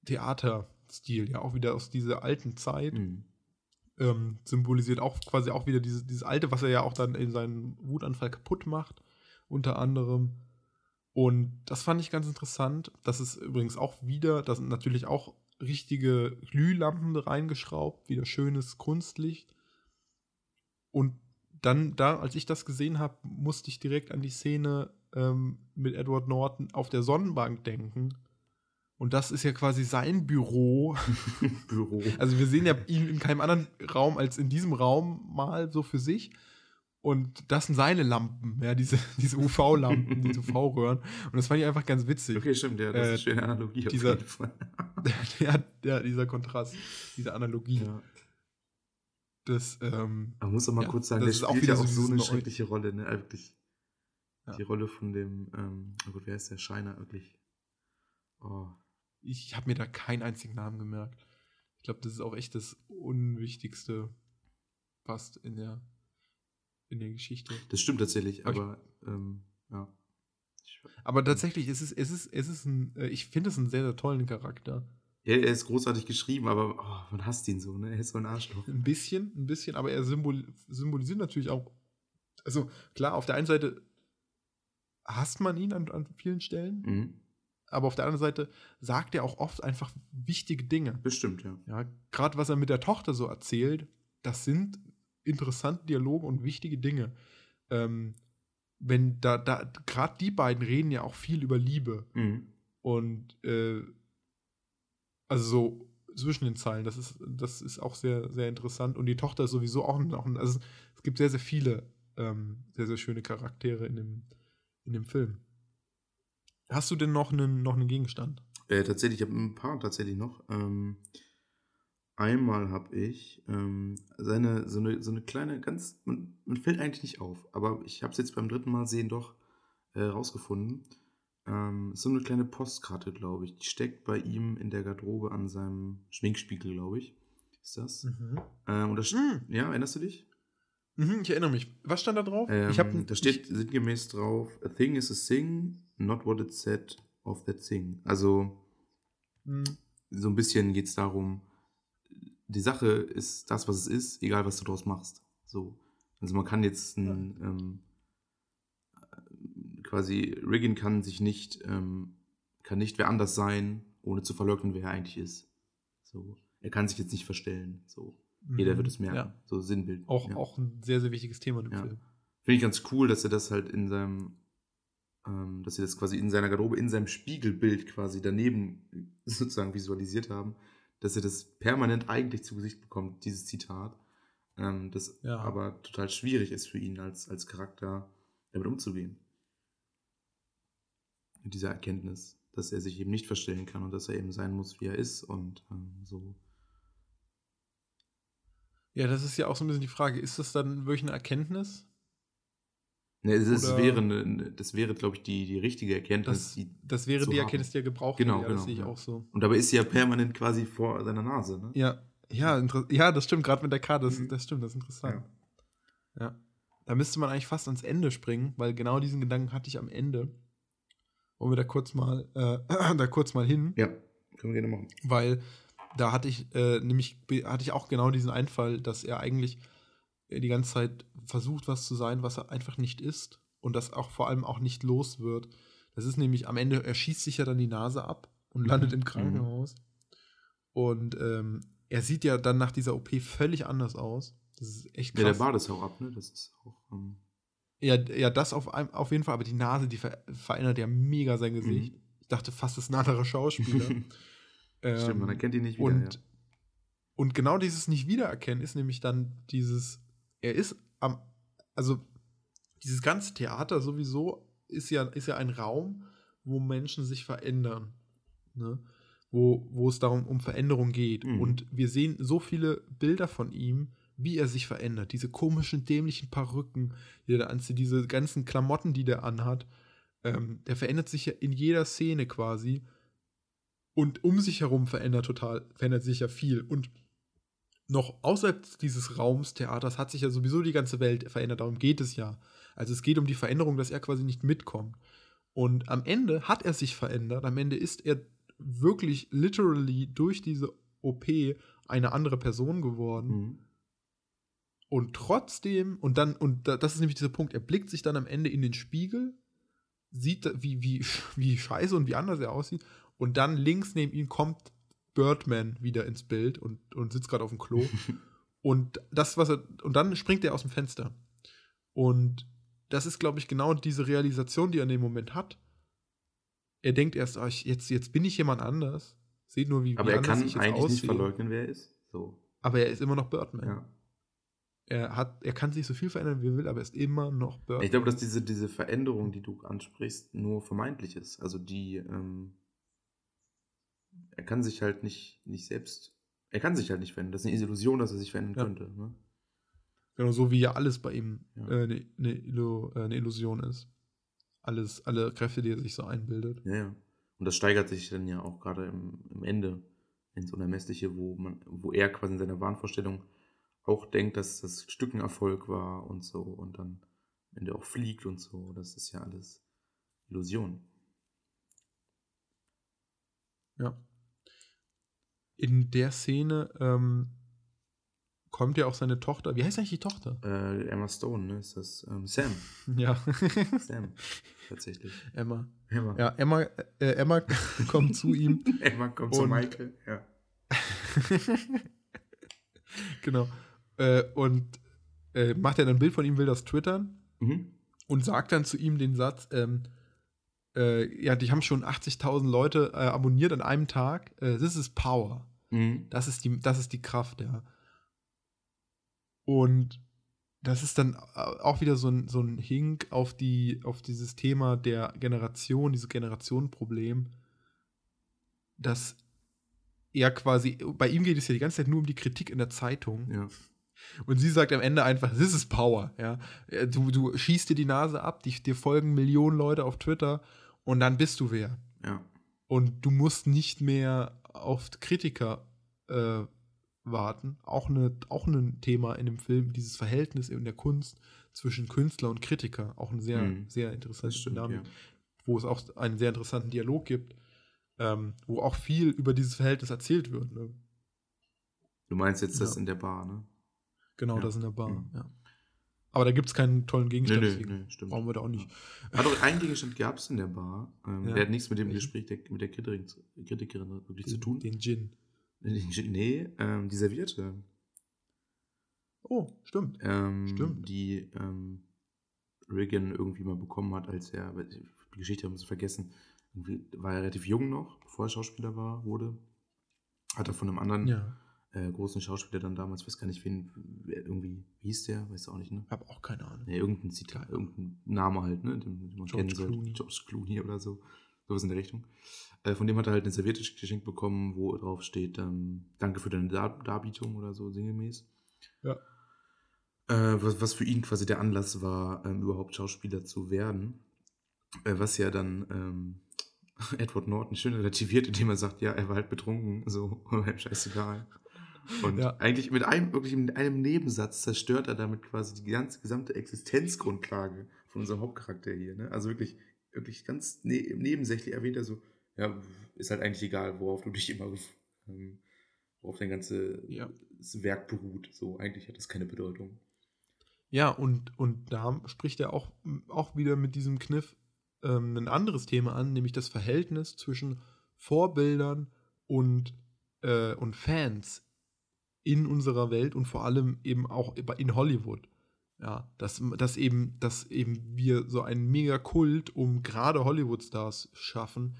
Theaterstil, ja, auch wieder aus dieser alten Zeit. Mhm ähm, symbolisiert auch quasi auch wieder dieses, dieses Alte, was er ja auch dann in seinem Wutanfall kaputt macht, unter anderem. Und das fand ich ganz interessant. Das ist übrigens auch wieder, da sind natürlich auch richtige Glühlampen reingeschraubt, wieder schönes Kunstlicht. Und dann, da, als ich das gesehen habe, musste ich direkt an die Szene ähm, mit Edward Norton auf der Sonnenbank denken, Und das ist ja quasi sein Büro. Büro. Also wir sehen ja ihn in keinem anderen Raum als in diesem Raum mal so für sich. Und das sind seine Lampen, ja, diese, diese UV-Lampen, diese UV-Röhren. Und das fand ich einfach ganz witzig. Okay, stimmt, ja, das Äh, ist eine schöne Analogie dieser- jeden Fall. ja, ja, dieser Kontrast, diese Analogie. Ja. Das, ähm, Man muss doch mal Ja, kurz sagen, das der ist auch spielt wieder ja so auch so dieses eine schreckliche Rolle, ne? Also wirklich. Die Rolle von dem, ähm, oh Gott, wer ist der Scheiner wirklich? Oh. Ich habe mir da keinen einzigen Namen gemerkt. Ich glaube, das ist auch echt das Unwichtigste fast in der, in der Geschichte. Das stimmt tatsächlich, Aber ich- aber ähm, ja. Aber tatsächlich, es ist, es ist, es ist ein, äh, ich finde es einen sehr, sehr tollen Charakter. ja, er ist großartig geschrieben, aber oh, man hasst ihn so, ne? Er ist so ein Arschloch. Ein bisschen, ein bisschen, aber er symbol symbolisiert natürlich auch, also klar, auf der einen Seite hasst man ihn an, an vielen Stellen, Mhm. Aber auf der anderen Seite sagt er auch oft einfach wichtige Dinge. Bestimmt, ja. Ja, gerade was er mit der Tochter so erzählt, das sind interessante Dialoge und wichtige Dinge. Ähm, wenn da, da, gerade die beiden reden ja auch viel über Liebe Mhm. und äh, also so zwischen den Zeilen, das ist, das ist auch sehr, sehr interessant. Und die Tochter ist sowieso auch auch ein also es gibt sehr, sehr viele ähm, sehr, sehr schöne Charaktere in dem, in dem Film. Hast du denn noch einen, noch einen Gegenstand? Äh, tatsächlich, ich habe ein paar tatsächlich noch. Ähm, einmal habe ich ähm, seine, so, eine, so eine kleine, ganz, man, man fällt eigentlich nicht auf, aber ich habe es jetzt beim dritten Mal sehen doch äh, rausgefunden. Ähm, so eine kleine Postkarte, glaube ich. Die steckt bei ihm in der Garderobe an seinem Schminkspiegel, glaube ich. Ist das? Mhm. Ähm, und da st- Mhm. Ja, erinnerst du dich? Mhm, ich erinnere mich. Was stand da drauf? Ähm, ich hab, da steht sinngemäß drauf: A thing is a thing, not what it said of that thing. Also Mhm. so ein bisschen geht es darum, die Sache ist das, was es ist, egal was du draus machst. So. Also man kann jetzt ein, ähm, äh, quasi, Riggin kann sich nicht, ähm, kann nicht wer anders sein, ohne zu verleugnen, wer er eigentlich ist. So. Er kann sich jetzt nicht verstellen. So. Jeder Mhm. wird es merken. Ja. So Sinnbild. Auch, ja. auch ein sehr, sehr wichtiges Thema im Ja. Film. Finde ich ganz cool, dass er das halt in seinem, ähm, dass sie das quasi in seiner Garderobe, in seinem Spiegelbild quasi daneben sozusagen visualisiert haben, dass er das permanent eigentlich zu Gesicht bekommt, dieses Zitat. Ähm, das Ja. aber total schwierig ist für ihn als, als Charakter, damit umzugehen. Mit dieser Erkenntnis, dass er sich eben nicht verstellen kann und dass er eben sein muss, wie er ist und ähm, so. Ja, das ist ja auch so ein bisschen die Frage. Ist das dann wirklich eine Erkenntnis? Ne, das, Oder- wäre, eine, das wäre, glaube ich, die, die richtige Erkenntnis, Das, die das wäre die. Erkenntnis, die er gebraucht Genau, hätte. Ja, das genau, sehe ich ja. auch so. Und dabei ist sie ja permanent quasi vor seiner Nase, ne? Ja, ja, ja das stimmt, gerade mit der Karte, das, Mhm. das stimmt, das ist interessant. Ja. Da müsste man eigentlich fast ans Ende springen, weil genau diesen Gedanken hatte ich am Ende. Wollen wir da kurz mal, äh, da kurz mal hin, Ja, können wir gerne machen. weil da hatte ich, äh, nämlich hatte ich auch genau diesen Einfall, dass er eigentlich äh, die ganze Zeit versucht, was zu sein, was er einfach nicht ist und das auch vor allem auch nicht los wird. Das ist nämlich am Ende, er schießt sich ja dann die Nase ab und landet im Krankenhaus. Und ähm, er sieht ja dann nach dieser OP völlig anders aus. Das ist echt Ja, der krass. Bart ist auch ab, ne? Das ist auch. Ähm, Ja, ja, das auf, auf jeden Fall, aber die Nase, die ver verändert ja mega sein Gesicht. Mhm. Ich dachte fast, das ist ein anderer Schauspieler. Stimmt, man Ähm, erkennt ihn nicht wieder. und, ja. und genau dieses Nicht-Wiedererkennen ist nämlich dann dieses, er ist am, also dieses ganze Theater sowieso ist ja, ist ja ein Raum, wo Menschen sich verändern. Ne? Wo, wo es darum um Veränderung geht. Mhm. Und wir sehen so viele Bilder von ihm, wie er sich verändert. Diese komischen, dämlichen Perücken, die er anzieht, diese ganzen Klamotten, die der anhat. Ähm, der verändert sich ja in jeder Szene quasi. Und um sich herum verändert total, verändert sich ja viel. Und noch außerhalb dieses Raums Theaters hat sich ja sowieso die ganze Welt verändert. Darum geht es ja. Also es geht um die Veränderung, dass er quasi nicht mitkommt. Und am Ende hat er sich verändert. Am Ende ist er wirklich literally durch diese OP eine andere Person geworden. Mhm. Und trotzdem, und dann, und da- das ist nämlich dieser Punkt, er blickt sich dann am Ende in den Spiegel, sieht, wie, wie, wie scheiße und wie anders er aussieht, und dann links neben ihm kommt Birdman wieder ins Bild und, und sitzt gerade auf dem Klo. und das, was er, und dann springt er aus dem Fenster. Und das ist, glaube ich, genau diese Realisation, die er in dem Moment hat. er denkt erst, oh, ich, jetzt, jetzt bin ich jemand anders. Seht nur, wie, Aber wie er kann eigentlich nicht aussehe. verleugnen, wer er ist. So. Aber er ist immer noch Birdman. Ja. Er, hat, er kann sich so viel verändern, wie er will, aber er ist immer noch Birdman. Ich glaube, dass diese, diese Veränderung, die du ansprichst, nur vermeintlich ist. Also die, ähm, er kann sich halt nicht, nicht selbst, er kann sich halt nicht verändern. Das ist eine Illusion, dass er sich verändern Ja. könnte. Ne? Genau, so wie ja alles bei ihm Ja. äh, eine ne Illu äh, ne Illusion ist. Alles, alle Kräfte, die er sich so einbildet. Ja, ja. Und das steigert sich dann ja auch gerade im, im Ende ins Unermessliche, wo man, wo er quasi in seiner Wahnvorstellung auch denkt, dass das Stück ein Erfolg war und so und dann am Ende auch fliegt und so. Das ist ja alles Illusion. Ja. In der Szene ähm, kommt ja auch seine Tochter. Wie heißt eigentlich die Tochter? Äh, Emma Stone, ne? Ist das ähm, Sam? Ja. Sam, tatsächlich. Emma. Emma. Ja, Emma, äh, Emma kommt zu ihm. Emma kommt zu Michael. Ja. genau. Äh, und äh, macht er dann ein Bild von ihm, will das twittern Mhm. und sagt dann zu ihm den Satz, ähm, äh, ja, die haben schon 80.000 Leute äh, abonniert an einem Tag. Äh, this is power. Mhm. Das ist die, das ist die Kraft, ja. Und das ist dann au- auch wieder so ein, so ein Hink auf, die, auf dieses Thema der Generation, dieses Generationenproblem, dass er quasi, bei ihm geht es ja die ganze Zeit nur um die Kritik in der Zeitung. Ja. Und sie sagt am Ende einfach, this is power. Ja? Äh, Du, du schießt dir die Nase ab, die, dir folgen Millionen Leute auf Twitter und dann bist du wer. Ja. Und du musst nicht mehr auf Kritiker äh, warten. Auch, eine, auch ein Thema in dem Film, dieses Verhältnis in der Kunst zwischen Künstler und Kritiker. Auch eine sehr, Mhm. sehr interessante Das stimmt, Dynamik, ja. wo es auch einen sehr interessanten Dialog gibt, ähm, wo auch viel über dieses Verhältnis erzählt wird. Ne? Du meinst jetzt das Ja. in der Bar, ne? Genau, Ja. das in der Bar. Mhm. Ja. Aber da gibt es keinen tollen Gegenstand, Nee, nee, deswegen nee, stimmt. brauchen wir da auch nicht. Ah, doch, einen Gegenstand gab es in der Bar. Ähm, Ja. Der hat nichts mit dem? Gespräch der, mit der Kritikerin, zu- Kritikerin wirklich zu Den, tun. den Gin. Nee, ähm, die Servierte. Oh, stimmt. Ähm, Stimmt. Die ähm, Reagan irgendwie mal bekommen hat, als er, die Geschichte haben sie vergessen, war er relativ jung noch, bevor er Schauspieler war, wurde. Hat er von einem anderen Ja, äh, großen Schauspieler dann damals, weiß gar nicht, wen, irgendwie, wie hieß der, weißt du auch nicht, ne? hab auch keine Ahnung. Nee, irgendein Zitat, irgendein Name halt, ne? Den, den man George kennen. Clooney. George Clooney oder so. Sowas in der Richtung. Äh, von dem hat er halt eine Serviette geschenkt bekommen, wo drauf steht, ähm, danke für deine Dar Darbietung oder so, sinngemäß. Ja. Äh, was, was für ihn quasi der Anlass war, ähm, überhaupt Schauspieler zu werden. Äh, was ja dann ähm, Edward Norton schön relativiert, indem er sagt, ja, er war halt betrunken, so, scheißegal. Und Ja. eigentlich mit einem, wirklich mit einem Nebensatz zerstört er damit quasi die ganze gesamte Existenzgrundlage von unserem Hauptcharakter hier. Ne? Also wirklich, wirklich ganz ne nebensächlich erwähnt er so, ja, ist halt eigentlich egal, worauf du dich immer, ähm, worauf dein ganzes Ja. Werk beruht. So, eigentlich hat das keine Bedeutung. Ja, und, und da spricht er auch, auch wieder mit diesem Kniff ähm, ein anderes Thema an, nämlich das Verhältnis zwischen Vorbildern und, äh, und Fans in unserer Welt und vor allem eben auch in Hollywood. Ja, dass, dass, eben, dass eben wir so einen Mega-Kult um gerade Hollywood-Stars schaffen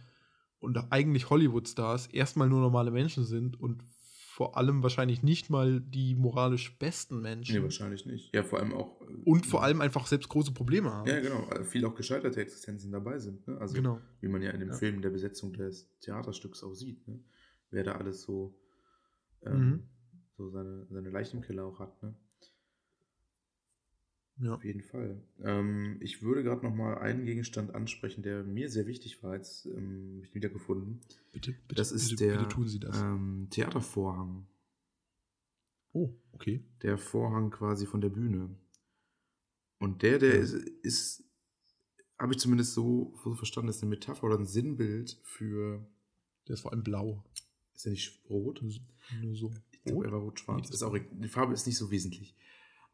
und eigentlich Hollywood-Stars erstmal nur normale Menschen sind und vor allem wahrscheinlich nicht mal die moralisch besten Menschen. Nee, wahrscheinlich nicht. Ja, vor allem auch. äh, Und vor allem einfach selbst große Probleme haben. Ja, genau. äh, Viel auch gescheiterte Existenzen dabei sind. Ne? Also, Genau. wie man ja in dem Ja. Film der Besetzung des Theaterstücks auch sieht. Ne? Wer da alles so, ähm, Mhm. So seine, seine Leichen im Keller auch hat. Ne? Ja. Auf jeden Fall. Ähm, ich würde gerade noch mal einen Gegenstand ansprechen, der mir sehr wichtig war, jetzt ähm, ich ihn wiedergefunden. Bitte, bitte, Das ist bitte, der bitte tun Sie das. Ähm, Theatervorhang. oh, okay. Der Vorhang quasi von der Bühne. Und der, der Ja. ist, ist habe ich zumindest so, so verstanden, ist eine Metapher oder ein Sinnbild für, Der ist vor allem blau. ist er nicht rot? Nur so. Rot? er war rot-schwarz. Das ist auch, die Farbe ist nicht so wesentlich.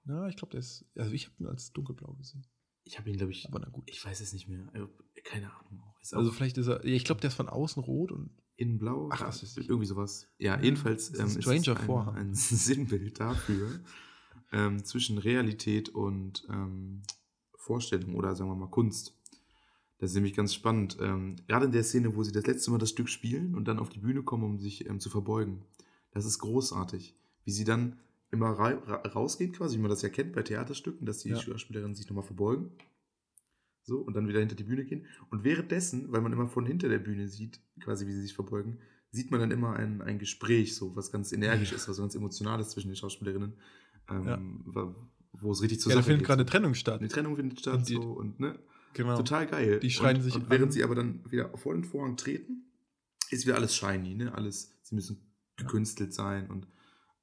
Na, ich glaube, der ist. Also, ich habe ihn als dunkelblau gesehen. Ich habe ihn, glaube ich, Aber na gut. ich weiß es nicht mehr. Also, Keine Ahnung. Auch. Ist Also, vielleicht ist er. Ich glaube, der ist von außen rot und. innen blau. Ach, weiß ich. irgendwie sowas. Ja, jedenfalls das ist ähm, ein ist stranger ein, Vorhang. ein Sinnbild dafür ähm, zwischen Realität und ähm, Vorstellung oder sagen wir mal Kunst. Das ist nämlich ganz spannend. Ähm, gerade in der Szene, wo sie das letzte Mal das Stück spielen und dann auf die Bühne kommen, um sich ähm, zu verbeugen. Das ist großartig. Wie sie dann immer ra ra rausgeht, quasi, wie man das ja kennt bei Theaterstücken, dass die Ja. Schauspielerinnen sich nochmal verbeugen. So, und dann wieder hinter die Bühne gehen. Und währenddessen, weil man immer von hinter der Bühne sieht, quasi wie sie sich verbeugen, sieht man dann immer ein, ein Gespräch, so was ganz energisch ist, was ganz emotional ist zwischen den Schauspielerinnen, ähm, Ja. wo es richtig zur Ja, da findet gerade eine Trennung statt. Eine Trennung findet statt Und die- so und ne, Genau. total geil. Die schreien und, sich und während an. sie aber dann wieder vor den Vorhang treten, ist wieder alles shiny, ne? Alles, sie müssen Ja. Gekünstelt sein und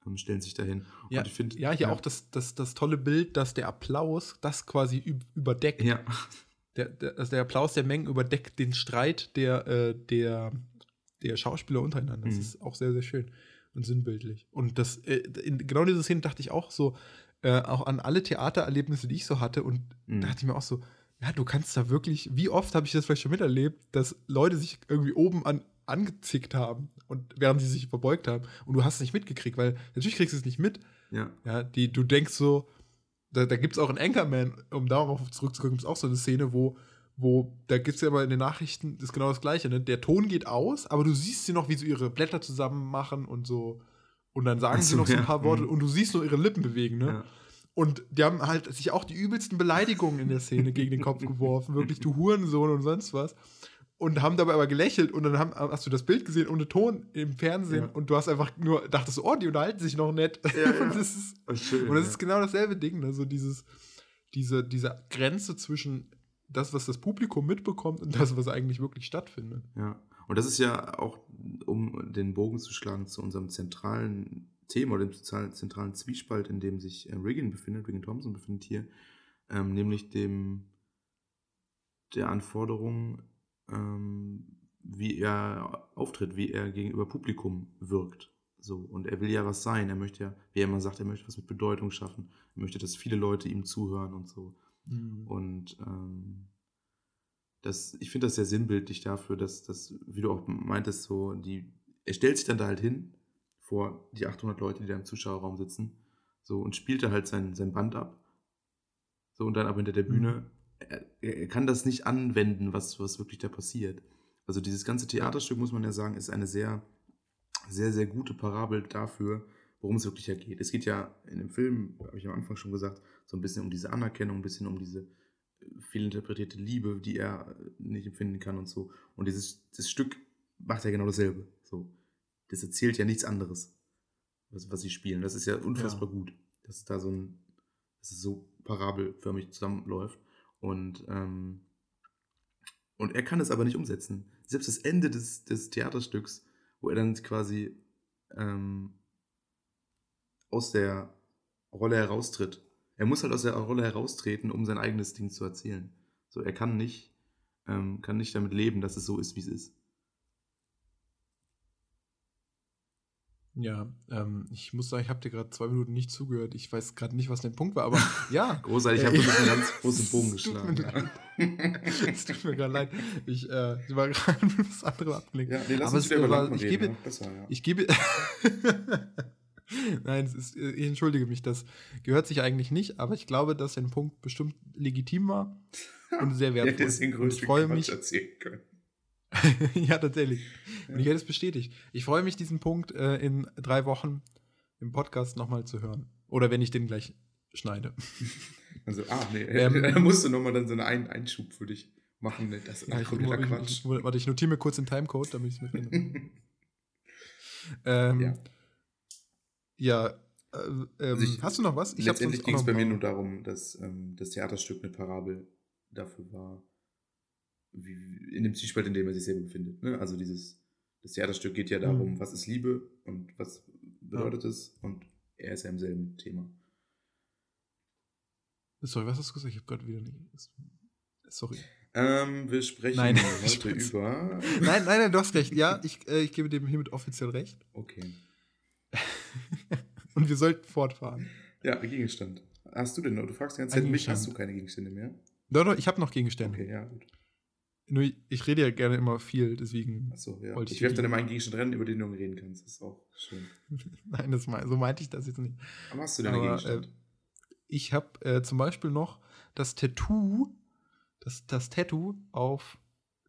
ähm, stellen sich dahin. Ja, und ich finde, ja, hier auch das, das, das tolle Bild, dass der Applaus das quasi üb- überdeckt. Ja, Der, der, also der Applaus der Mengen überdeckt den Streit der, äh, der, der Schauspieler untereinander. Das Mhm. ist auch sehr, sehr schön und sinnbildlich. Und das, äh, in genau diese Szene dachte ich auch so, äh, auch an alle Theatererlebnisse, die ich so hatte. Und Mhm. da dachte ich mir auch so, ja, du kannst da wirklich, wie oft habe ich das vielleicht schon miterlebt, dass Leute sich irgendwie oben an, angezickt haben und während sie sich verbeugt haben und du hast es nicht mitgekriegt, weil natürlich kriegst du es nicht mit, ja, ja, die, du denkst so, da, da gibt es auch in Anchorman, um darauf zurückzukommen, gibt es auch so eine Szene, wo, wo da gibt es ja aber in den Nachrichten, das ist genau das Gleiche, ne? Der Ton geht aus, aber du siehst sie noch, wie sie ihre Blätter zusammen machen und so. Und dann sagen Ach sie so, noch so ein ja, paar Worte mhm. und du siehst nur ihre Lippen bewegen, ne? ja. Und die haben halt sich auch die übelsten Beleidigungen in der Szene gegen den Kopf geworfen. Wirklich, du Hurensohn und sonst was. Und haben dabei aber gelächelt und dann haben, hast du das Bild gesehen ohne Ton im Fernsehen Ja. und du hast einfach nur, dachtest, oh, die unterhalten sich noch nett. Ja, ja. Und das ist, Oh, schön, und das ist genau dasselbe Ding, ne? So dieses, diese, diese Grenze zwischen das, was das Publikum mitbekommt und das, was eigentlich wirklich stattfindet. Ja, und das ist ja auch, um den Bogen zu schlagen zu unserem zentralen Thema oder dem zentralen, zentralen Zwiespalt, in dem sich äh, Regan befindet, Regan Thompson befindet hier, ähm, nämlich dem der Anforderung, ähm, wie er auftritt, wie er gegenüber Publikum wirkt. So, und er will ja was sein. Er möchte ja, wie er immer sagt, er möchte was mit Bedeutung schaffen. Er möchte, dass viele Leute ihm zuhören und so. Und ähm, das, ich finde das sehr sinnbildlich dafür, dass das, wie du auch meintest, so die, er stellt sich dann da halt hin vor die 800 Leute, die da im Zuschauerraum sitzen, so und spielt da halt sein, sein Band ab. So und dann aber hinter der Bühne, er, kann das nicht anwenden, was, was wirklich da passiert. Also dieses ganze Theaterstück, muss man ja sagen, ist eine sehr, sehr, sehr gute Parabel dafür, worum es wirklich ja geht. Es geht ja in dem Film, habe ich am Anfang schon gesagt, so ein bisschen um diese Anerkennung, ein bisschen um diese äh, fehlinterpretierte Liebe, die er äh, nicht empfinden kann und so. Und dieses das Stück macht ja genau dasselbe. So. Das erzählt ja nichts anderes, was, was sie spielen. Das ist ja unfassbar gut, dass es da so ein, dass es so parabelförmig zusammenläuft. Und, ähm, und er kann es aber nicht umsetzen. Selbst das Ende des, des Theaterstücks, wo er dann quasi ähm, aus der Rolle heraustritt. Er muss halt aus der Rolle heraustreten, um sein eigenes Ding zu erzählen. So, er kann nicht, ähm, kann nicht damit leben, dass es so ist, wie es ist. Ja, ähm, ich muss sagen, ich habe dir gerade zwei Minuten nicht zugehört. Ich weiß gerade nicht, was dein Punkt war, aber ja. Großartig, ich Äh, habe wirklich einen ganz großen Bogen geschlagen. Ja. Es tut mir gerade leid. Ich äh, war gerade mit was anderem abgelenkt. Ja, nee, lass Aber uns es, wieder äh, war- ich gebe- ja. Besser, ja. Ich gebe. Nein, es ist, ich entschuldige mich, das gehört sich eigentlich nicht, aber ich glaube, dass dein Punkt bestimmt legitim war und sehr Ja, wertvoll. deswegen und ich größten freue mich. erzählen können. ja, tatsächlich. Und ich hätte es bestätigt. Ich freue mich, diesen Punkt äh, in drei Wochen im Podcast nochmal zu hören. Oder wenn ich den gleich schneide. Also, ah, nee, Ähm, da musst du nochmal dann so einen Einschub für dich machen. Ne? Das ist Ja, ich, kompletter Quatsch. ich, warte, ich notiere mir kurz den Timecode, damit ich es mitnehme. ähm, Ja. ja. äh, ähm, Also ich- hast du noch was? Ich Letztendlich ging es bei mir nur darum, dass ähm, das Theaterstück eine Parabel dafür war, wie, in dem Zwiespalt, in dem er sich selber befindet. Ne? Also dieses, das Theaterstück geht ja darum, Mhm. was ist Liebe und was bedeutet es und er ist ja im selben Thema. Sorry, was hast du gesagt? Ich habe gerade wieder nicht. Sorry. Ähm, wir sprechen Nein, heute über. Nein, nein, nein, du hast recht. Ja, ich, äh, ich gebe dem hiermit offiziell recht. Okay. Und wir sollten fortfahren. Ja, Gegenstand. Hast du denn noch? Du fragst die ganze Zeit mich, hast du keine Gegenstände mehr? Doch, doch, ich habe noch Gegenstände. Okay, ja, gut. Nur ich, rede ja gerne immer viel, deswegen. Achso, ja. Wollte Ich, ich werfe dann immer einen Gegenstand rein, über den du reden kannst. Das ist auch schön. Nein, das, mein- so meinte ich das jetzt nicht. Aber hast du denn einen Gegenstand? Ich habe äh, zum Beispiel noch das Tattoo das, das Tattoo auf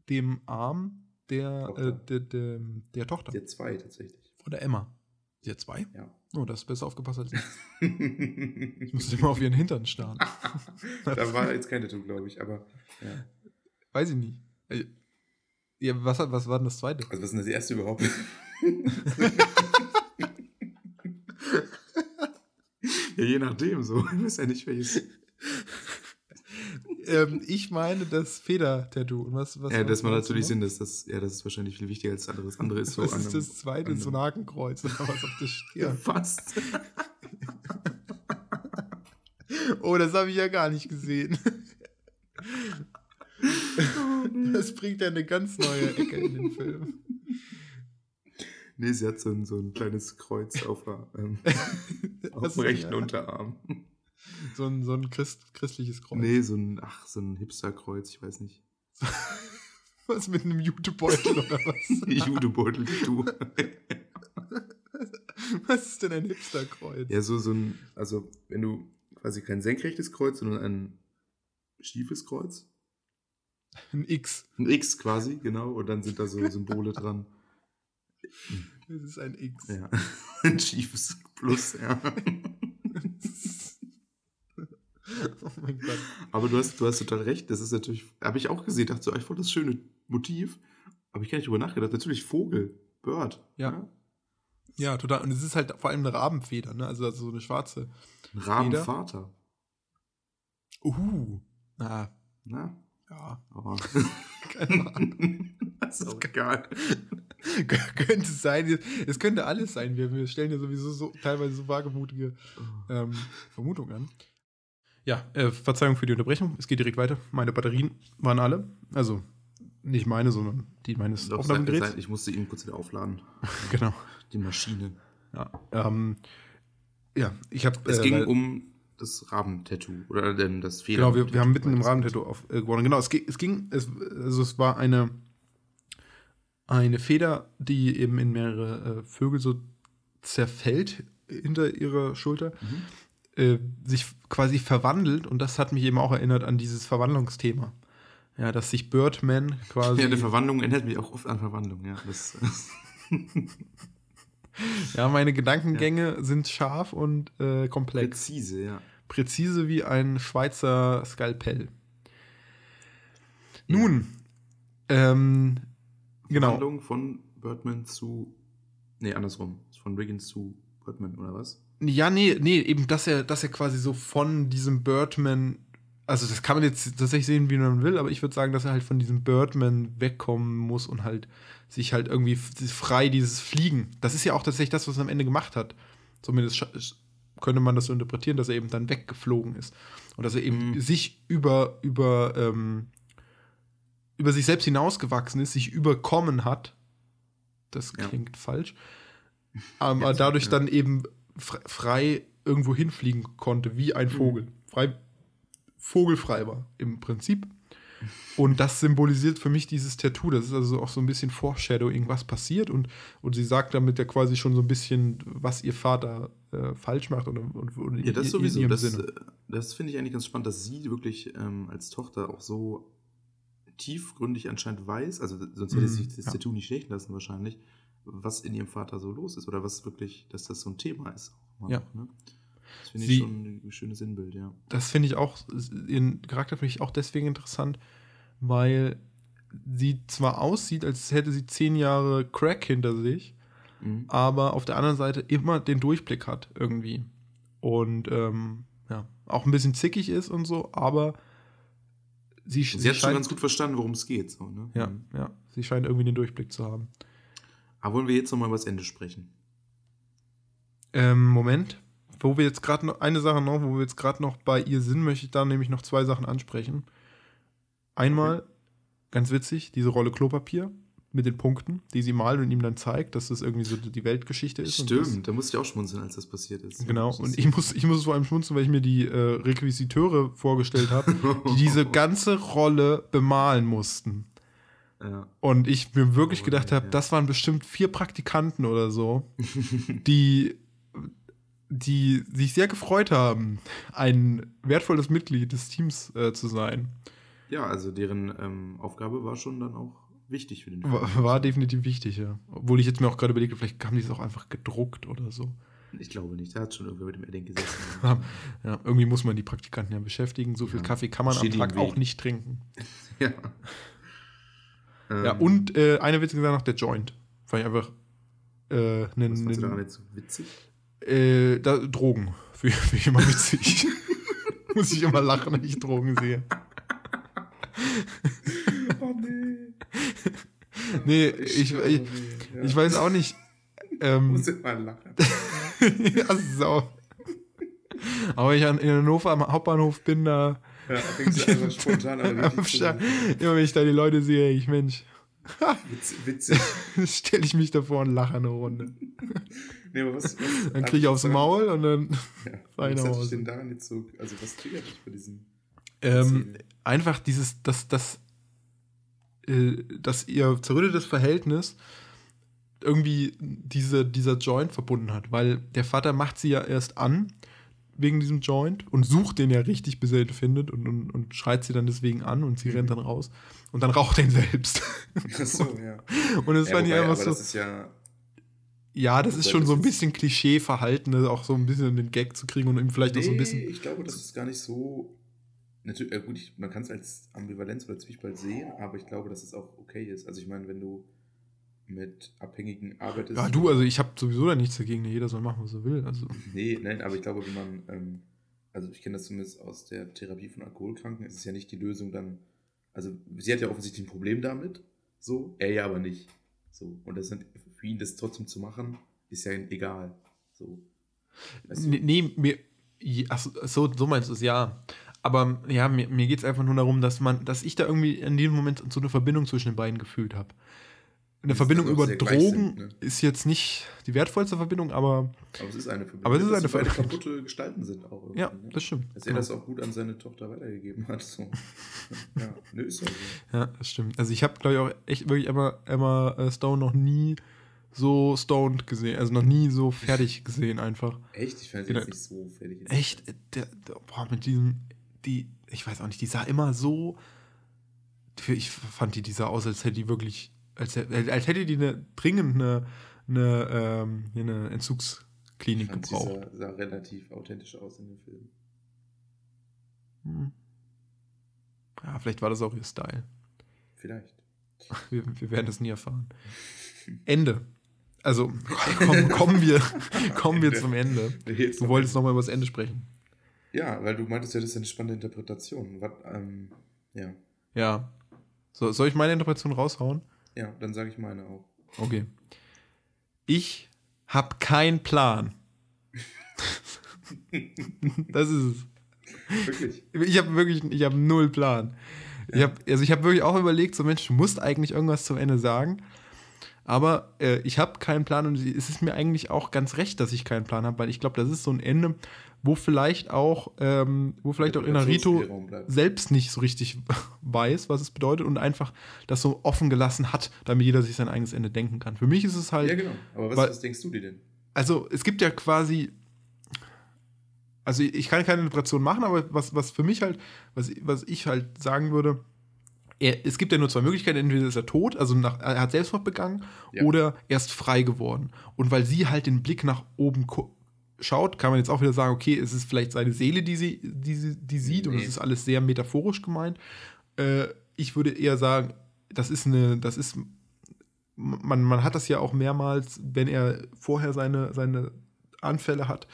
dem Arm der, Tochter. äh, der, der, der Tochter. Der zwei tatsächlich. Oder Emma. Sie hat zwei? Ja. Oh, das ist besser aufgepasst als ich. Ich musste immer auf ihren Hintern starren. da war jetzt kein Tattoo, glaube ich, aber ja. Weiß ich nicht. Äh, Ja, was, was war denn das zweite? Also was ist denn das erste überhaupt? ja, je nachdem so. Ich weiß ja nicht, welches. ähm, ich meine das Feder-Tattoo. Und was, was ja, das macht natürlich? Sinn, dass das, ja, das ist wahrscheinlich viel wichtiger als das andere. Das andere ist so Was an ist das zweite? an So ein Hakenkreuz oder was auf der Stirn? fast. Oh, das habe ich ja gar nicht gesehen. Das bringt ja eine ganz neue Ecke in den Film. Nee, sie hat so ein, so ein kleines Kreuz auf, der, ähm, auf dem rechten ja Unterarm. So ein, so ein Christ, christliches Kreuz. Nee, so ein, ach, so ein Hipsterkreuz, ich weiß nicht. Was mit einem Jutebeutel oder was? Judebeutel, du. Was ist denn ein Hipsterkreuz? Ja, so, so ein, also wenn du quasi kein senkrechtes Kreuz, sondern ein schiefes Kreuz. Ein X. Ein X quasi, genau. Und dann sind da so Symbole dran. Das ist ein X. Ja. Ein schiefes Plus, ja. Oh mein Gott. Aber du hast, du hast total recht. Das ist natürlich, habe ich auch gesehen, dachte so, ich wollte das schöne Motiv. Aber ich gar nicht drüber nachgedacht. Natürlich Vogel, Bird. Ja. Ja, total. Und es ist halt vor allem eine Rabenfeder, ne? Also, also so eine schwarze. Rabenvater. Uh. Na, Na? Ja. Aber. Keine Ahnung. das ist egal. könnte es sein. Es könnte alles sein. Wir, wir stellen ja sowieso so teilweise so wagemutige ähm, Vermutungen an. Ja, äh, Verzeihung für die Unterbrechung. Es geht direkt weiter. Meine Batterien waren alle. Also nicht meine, sondern die meines Doch, Aufnahmegeräts. ich musste ihn kurz wieder aufladen. Genau. Die Maschine. Ja, ähm, ja ich habe. Es äh, ging um das Rabentattoo. Oder denn das Feder. Genau, wir, wir haben mitten im Beides. Rahmentattoo auf, äh, gewonnen. Genau, es, ging- es ging, es, also es war eine, eine Feder, die eben in mehrere äh, Vögel so zerfällt hinter ihrer Schulter, Mhm. äh, sich quasi verwandelt und das hat mich eben auch erinnert an dieses Verwandlungsthema. Ja, dass sich Birdman quasi. Ja, eine Verwandlung erinnert mich auch oft an Verwandlung, ja. Das, ja, meine Gedankengänge sind scharf und äh, komplex. präzise, ja. Präzise wie ein Schweizer Skalpell. Nun, ähm, genau. Verwandlung von Birdman zu. Nee, andersrum. Von Riggins zu Birdman, oder was? Ja, nee, nee, eben, dass er, dass er quasi so von diesem Birdman, also das kann man jetzt tatsächlich sehen, wie man will, aber ich würde sagen, dass er halt von diesem Birdman wegkommen muss und halt sich halt irgendwie frei dieses Fliegen. Das ist ja auch tatsächlich das, was er am Ende gemacht hat. Zumindest könnte man das so interpretieren, dass er eben dann weggeflogen ist. Und dass er eben Mhm. sich über, über, ähm, über sich selbst hinausgewachsen ist, sich überkommen hat. Das Ja. klingt falsch. Aber Jetzt, dadurch ja. dann eben fre- frei irgendwo hinfliegen konnte, wie ein Mhm. Vogel. Frei, vogelfrei war im Prinzip. Und das symbolisiert für mich dieses Tattoo. Das ist also auch so ein bisschen Foreshadowing, was passiert. Und, und sie sagt damit ja quasi schon so ein bisschen, was ihr Vater äh, falsch macht. Und, und, und Ja, das in- sowieso. In Das, Sinne. äh, das finde ich eigentlich ganz spannend, dass sie wirklich ähm, als Tochter auch so tiefgründig anscheinend weiß, also sonst hätte Mhm, sie sich das ja. Tattoo nicht stechen lassen wahrscheinlich, was in ihrem Vater so los ist oder was wirklich, dass das so ein Thema ist. auch Ja. Ne? Das finde ich schon ein schönes Sinnbild, ja. das finde ich auch, ihren Charakter finde ich auch deswegen interessant, weil sie zwar aussieht, als hätte sie zehn Jahre Crack hinter sich, Mhm. aber auf der anderen Seite immer den Durchblick hat irgendwie. Und ähm, ja, auch ein bisschen zickig ist und so, aber sie, Sie, sie hat schon ganz gut verstanden, worum es geht. So, ne? ja, Mhm. ja, sie scheint irgendwie den Durchblick zu haben. Aber wollen wir jetzt nochmal über das Ende sprechen? Ähm, Moment, wo wir jetzt gerade noch, eine Sache noch, wo wir jetzt gerade noch bei ihr sind, möchte ich da nämlich noch zwei Sachen ansprechen. Einmal, ganz witzig, diese Rolle Klopapier mit den Punkten, die sie malt und ihm dann zeigt, dass das irgendwie so die Weltgeschichte ist. Stimmt, da musste ich auch schmunzeln, als das passiert ist. Genau, und ich muss, ich muss vor allem schmunzeln, weil ich mir die äh, Requisiteure vorgestellt habe, die diese ganze Rolle bemalen mussten. ja. Und ich mir wirklich Oh, gedacht ja, habe, ja. das waren bestimmt vier Praktikanten oder so, die, die sich sehr gefreut haben, ein wertvolles Mitglied des Teams äh, zu sein. Ja, also deren ähm, Aufgabe war schon dann auch wichtig für den Film. War, war definitiv wichtig, ja. Obwohl ich jetzt mir auch gerade überlegt, vielleicht haben die es auch einfach gedruckt oder so. Ich glaube nicht, da hat schon irgendwer mit dem Edding gesessen. Ja, irgendwie muss man die Praktikanten ja beschäftigen. So viel Ja. Kaffee kann man am Steht ihnen Tag auch nicht trinken. ja. Ja, und äh, eine witzige Sache noch, der Joint. Fand ich einfach äh, nen, Was fandst du daran jetzt so witzig? Äh, da, Drogen. Finde ich immer witzig. Muss ich immer lachen, wenn ich Drogen sehe. Oh nee. Nee, ich, ich, ich weiß auch nicht. Ähm, muss immer lachen. ja, Sau. Aber wenn ich an, in Hannover am Hauptbahnhof bin, da Ja, denkst du einfach spontan, Start, immer wenn ich da die Leute sehe, ich Mensch, witz, witzig. stelle ich mich davor und lache eine Runde. Nee, aber was, was Dann kriege ich aufs Maul und dann Ja, fahr ich nach Hause. denn daran jetzt so, also was triggert dich bei diesem ähm, einfach dieses, das, das, äh, dass ihr zerrüttetes Verhältnis irgendwie diese, dieser Joint verbunden hat, weil der Vater macht sie ja erst an wegen diesem Joint und sucht den ja richtig, bis er ihn findet und, und, und schreit sie dann deswegen an und sie Mhm. rennt dann raus und dann raucht er ihn selbst. Ach so, ja. Und das ja, fand ich wobei, einfach so. das ist ja, Ja, das ist schon das so ein bisschen Klischee-Verhalten, ne, auch so ein bisschen den Gag zu kriegen und ihm vielleicht auch so ein nee, bisschen. ich glaube, das ist gar nicht so, natürlich, äh, gut, ich, man kann es als Ambivalenz oder Zwiespalt sehen, aber ich glaube, dass es auch okay ist. Also ich meine, wenn du mit Abhängigen arbeitest. Ja, du, also ich habe sowieso da nichts dagegen, jeder soll machen, was er will. Also, Nee, nein, aber ich glaube, wenn man, ähm, also ich kenne das zumindest aus der Therapie von Alkoholkranken, ist es ja nicht die Lösung dann, also sie hat ja offensichtlich ein Problem damit, so, er ja aber nicht. So, und das sind, für ihn das trotzdem zu machen, ist ja egal. So. Weißt du? nee, mir. Ach, so, so meinst du es, ja. Aber ja, mir, mir geht es einfach nur darum, dass man, dass ich da irgendwie in diesem Moment so eine Verbindung zwischen den beiden gefühlt habe. Eine Das Verbindung über Drogen sind, ne? ist jetzt nicht die wertvollste Verbindung, aber Aber es ist eine Verbindung. Aber es ist dass eine Verbindung. kaputte Gestalten sind auch. irgendwie, ja, ne? das stimmt. Dass er das auch gut an seine Tochter weitergegeben hat. So. ja, nö, ist ja so. Ja, das stimmt. Also ich habe, glaube ich, auch echt wirklich Emma, Emma äh, Stone noch nie so stoned gesehen, also noch nie so fertig gesehen einfach. Echt? Ich fand sie jetzt nicht so fertig. Echt, der, der, boah, mit diesem, die, ich weiß auch nicht, die sah immer so, ich fand die, die sah aus, als hätte die wirklich, als, hätte- als hätte die eine, dringend eine, eine, ähm, eine Ich Entzugsklinik fand, sie gebraucht. sah, sah relativ authentisch aus in dem Film. Hm. Ja, vielleicht war das auch ihr Style. Vielleicht. Wir, wir werden es nie erfahren. Ende. Also, komm, kommen wir, kommen wir zum Ende. Du wolltest nochmal über das Ende sprechen. Ja, weil du meintest ja, das ist eine spannende Interpretation. Was, ähm, ja. Ja. So, soll ich meine Interpretation raushauen? ja, dann sage ich meine auch. Okay. Ich habe keinen Plan. das ist es. Wirklich. Ich habe wirklich, ich habe null Plan. Ich Ja. hab, also ich habe wirklich auch überlegt, so Mensch, du musst eigentlich irgendwas zum Ende sagen. Aber äh, ich habe keinen Plan und es ist mir eigentlich auch ganz recht, dass ich keinen Plan habe, weil ich glaube, das ist so ein Ende, wo vielleicht auch, ähm, wo vielleicht auch Inarito selbst nicht so richtig weiß, was es bedeutet und einfach das so offen gelassen hat, damit jeder sich sein eigenes Ende denken kann. Für mich ist es halt, Ja, genau. Aber was, Weil- was denkst du dir denn? also es gibt ja quasi, also ich kann keine Interpretation machen, aber was, was für mich halt, was, was ich halt sagen würde, er, es gibt ja nur zwei Möglichkeiten, entweder ist er tot, also nach, er hat Selbstmord begangen, Ja. oder er ist frei geworden. Und weil sie halt den Blick nach oben schaut, kann man jetzt auch wieder sagen, okay, es ist vielleicht seine Seele, die sie, die, sie- die sieht, und Nee. es ist alles sehr metaphorisch gemeint. Äh, ich würde eher sagen, das ist eine, das ist man, man hat das ja auch mehrmals, wenn er vorher seine, seine Anfälle hat,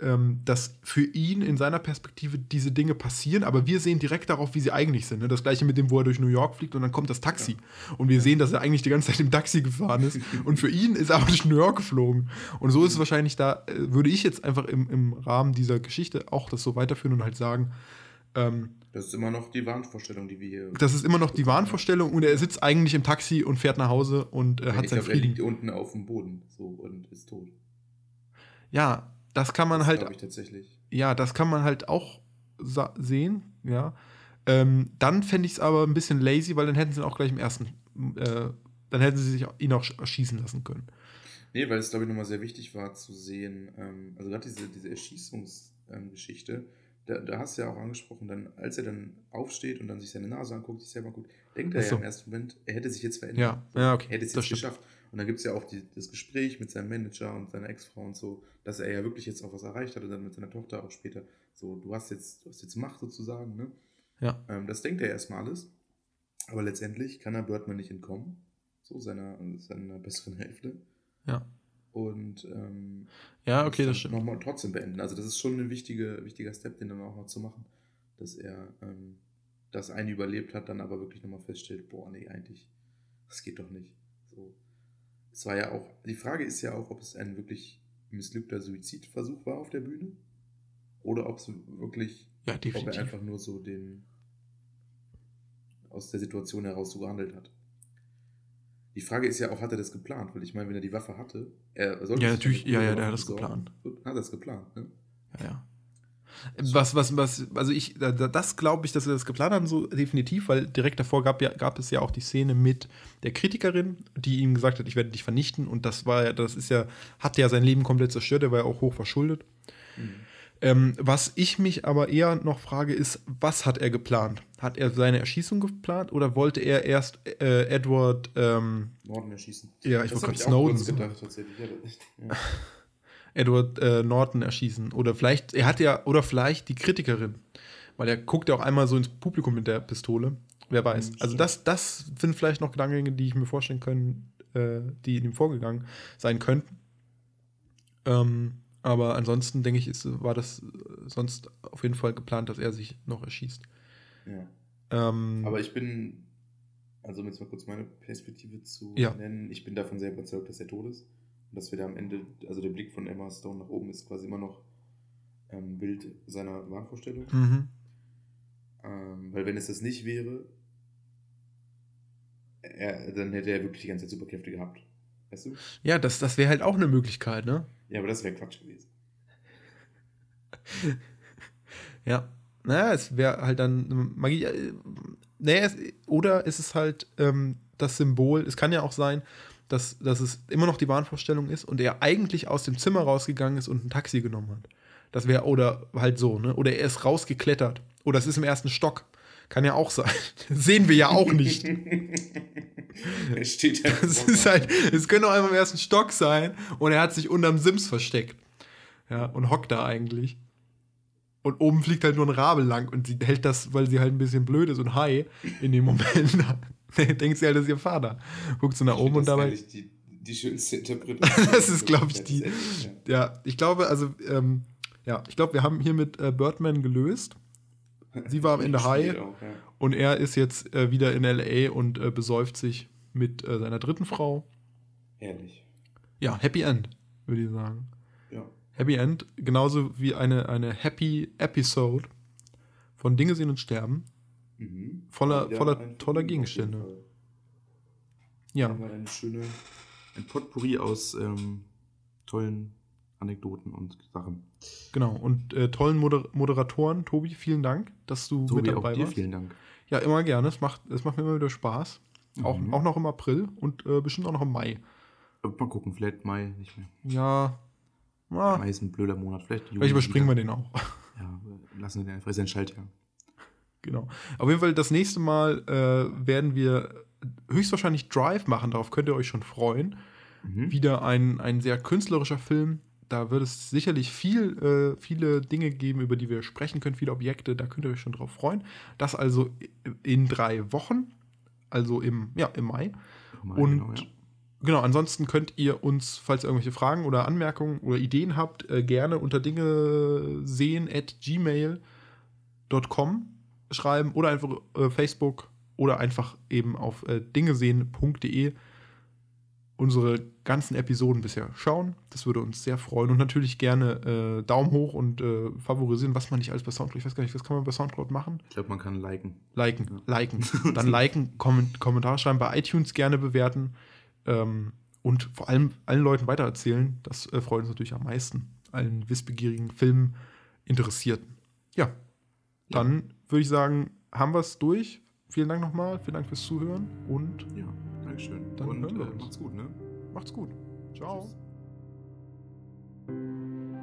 ähm, dass für ihn in seiner Perspektive diese Dinge passieren, aber wir sehen direkt darauf, wie sie eigentlich sind. Ne? Das gleiche mit dem, wo er durch New York fliegt und dann kommt das Taxi. Und wir sehen, dass er eigentlich die ganze Zeit im Taxi gefahren ist. und für ihn ist er aber durch New York geflogen. Und so ist es wahrscheinlich da, äh, würde ich jetzt einfach im, im Rahmen dieser Geschichte auch das so weiterführen und halt sagen, ähm, Das ist immer noch die Wahnvorstellung, die wir hier. das ist immer noch die Wahnvorstellung und er sitzt eigentlich im Taxi und fährt nach Hause und äh, hat ich seinen glaube, er liegt Frieden. unten auf dem Boden so und ist tot. Ja, das kann man Das halt, ich tatsächlich. ja, das kann man halt auch sehen, ja. Ähm, dann fände ich es aber ein bisschen lazy, weil dann hätten sie ihn auch gleich im ersten, äh, dann hätten sie sich ihn auch sch- erschießen lassen können. Nee, weil es, glaube ich, nochmal sehr wichtig war zu sehen, ähm, also gerade diese, diese Erschießungsgeschichte da, da hast du ja auch angesprochen, dann, als er dann aufsteht und dann sich seine Nase anguckt, sich selber gut, denkt er so. ja im ersten Moment, er hätte sich jetzt verändert. Ja, ja, okay. Er hätte es jetzt geschafft. Und dann gibt es ja auch die, das Gespräch mit seinem Manager und seiner Ex-Frau und so, dass er ja wirklich jetzt auch was erreicht hat und dann mit seiner Tochter auch später. So, du hast jetzt, du hast jetzt Macht sozusagen, ne? Ja. Ähm, das denkt er erstmal alles. Aber letztendlich kann er Birdman nicht entkommen. So, seiner, seiner besseren Hälfte. Ja. Und ähm, Ja, okay, das stimmt. Nochmal trotzdem beenden. Also, das ist schon ein wichtiger, wichtiger Step, den dann auch noch zu machen. Dass er ähm, das eine überlebt hat, dann aber wirklich nochmal feststellt: Boah, nee, eigentlich, das geht doch nicht. So. Es war ja auch, die Frage ist ja auch, ob es ein wirklich missglückter Suizidversuch war auf der Bühne. Oder ob es wirklich, Ja, ob er einfach nur so den aus der Situation heraus so gehandelt hat. Die Frage ist ja auch, hat er das geplant? Weil ich meine, wenn er die Waffe hatte, er sollte Ja, natürlich, ja, ja, der hat das besorgen. geplant. Hat er das geplant, ne? Ja, ja. Was, was, was, also ich, da- da- das glaube ich, dass wir das geplant haben, so definitiv, weil direkt davor gab, ja, gab es ja auch die Szene mit der Kritikerin, die ihm gesagt hat, ich werde dich vernichten. Und das war ja, das ist ja, hat ja sein Leben komplett zerstört, er war ja auch hoch verschuldet. Mhm. Ähm, was ich mich aber eher noch frage, ist, was hat er geplant? Hat er seine Erschießung geplant oder wollte er erst äh, Edward, ähm, Norden erschießen. ja, ich wollte gerade Snowden, gedacht, tatsächlich. Ja. Edward äh, Norton erschießen. Oder vielleicht, er hat ja, oder vielleicht die Kritikerin. Weil er guckt ja auch einmal so ins Publikum mit der Pistole. Wer weiß. Mhm, Also das, das sind vielleicht noch Gedankengänge, die ich mir vorstellen können, äh, die in ihm vorgegangen sein könnten. Ähm, aber ansonsten denke ich, ist, war das äh, sonst auf jeden Fall geplant, dass er sich noch erschießt. ja. Ähm, Aber ich bin, also um jetzt mal kurz meine Perspektive zu Ja. nennen, ich bin davon sehr überzeugt, dass er tot ist. Und dass wir da am Ende, also der Blick von Emma Stone nach oben ist quasi immer noch ein Bild seiner Wahnvorstellung. mhm. Ähm, weil wenn es das nicht wäre, er, dann hätte er wirklich die ganze Zeit Superkräfte gehabt. Weißt du? Ja, das, das wäre halt auch eine Möglichkeit, ne? Ja, aber das wäre Quatsch gewesen. Ja. Naja, es wäre halt dann Magie. Äh, naja, es, oder ist es halt ähm, das Symbol, es kann ja auch sein, dass, dass es immer noch die Wahnvorstellung ist und er eigentlich aus dem Zimmer rausgegangen ist und ein Taxi genommen hat. Das wäre, oder halt so, ne? Oder er ist rausgeklettert. Oder es ist im ersten Stock. Kann ja auch sein. Sehen wir ja auch nicht. er steht ja Das ist halt, es könnte auch einmal im ersten Stock sein und er hat sich unterm Sims versteckt. Ja, und hockt da eigentlich. Und oben fliegt halt nur ein Rabe lang und sie hält das, weil sie halt ein bisschen blöd ist und high in dem Moment. denkt sie halt, das ist ihr Vater. Guckt so nach oben und dabei. Das ist die, die schönste Interpretation. Das ist, glaub ich, die- Ja. Ich glaube, also, ähm, ja, ich glaube, wir haben hier mit äh, Birdman gelöst. Sie war am Ende high. Auch, ja. Und er ist jetzt äh, wieder in LA und äh, besäuft sich mit äh, seiner dritten Frau. Herrlich. Ja, Happy End, würde ich sagen. Ja. Happy End, genauso wie eine, eine Happy Episode von Dinge sehen und sterben. Mhm. Voller- Ja, voller toller Gegenstände. Ja, Haben wir eine schöne, ein Potpourri aus ähm, tollen Anekdoten und Sachen. genau. Und äh, tollen Moder Moderatoren. Tobi, vielen Dank, dass du Tobi, mit auch dabei dir warst. vielen Dank. Ja, immer gerne. Es macht, es macht mir immer wieder Spaß. Auch, Mhm. auch noch im April und äh, bestimmt auch noch im Mai. Mal gucken, vielleicht Mai nicht mehr. Ja. Ah, Mai ist ein blöder Monat. Vielleicht Juni vielleicht überspringen wir wieder. den auch. Ja, lassen wir den einfach. Ist ein Schaltjahr. Genau. Auf jeden Fall, das nächste Mal äh, werden wir höchstwahrscheinlich Drive machen. Darauf könnt ihr euch schon freuen. Mhm. Wieder ein, ein sehr künstlerischer Film. Da wird es sicherlich viel, äh, viele Dinge geben, über die wir sprechen können, viele Objekte. Da könnt ihr euch schon drauf freuen. Das also in drei Wochen, also im, ja, im Mai. Mai, Und genau, ja. genau, ansonsten könnt ihr uns, falls ihr irgendwelche Fragen oder Anmerkungen oder Ideen habt, äh, gerne unter Dinge sehen at gmail.com schreiben oder einfach äh, Facebook oder einfach eben auf äh, dingesehen.de unsere ganzen Episoden bisher schauen. Das würde uns sehr freuen und natürlich gerne äh, Daumen hoch und äh, favorisieren, was man nicht alles bei Soundcloud, ich weiß gar nicht, was kann man bei Soundcloud machen? Ich glaube, man kann liken. Liken, Ja. liken. Dann liken, Komment Kommentare schreiben, bei iTunes gerne bewerten ähm, und vor allem allen Leuten weitererzählen. Das äh, freut uns natürlich am meisten. Allen wissbegierigen Filminteressierten. Ja, dann würde ich sagen, haben wir es durch. Vielen Dank nochmal, vielen Dank fürs Zuhören und Ja, Dankeschön. Dann Und hören wir äh, uns. macht's gut, ne? macht's gut. Ciao. Tschüss.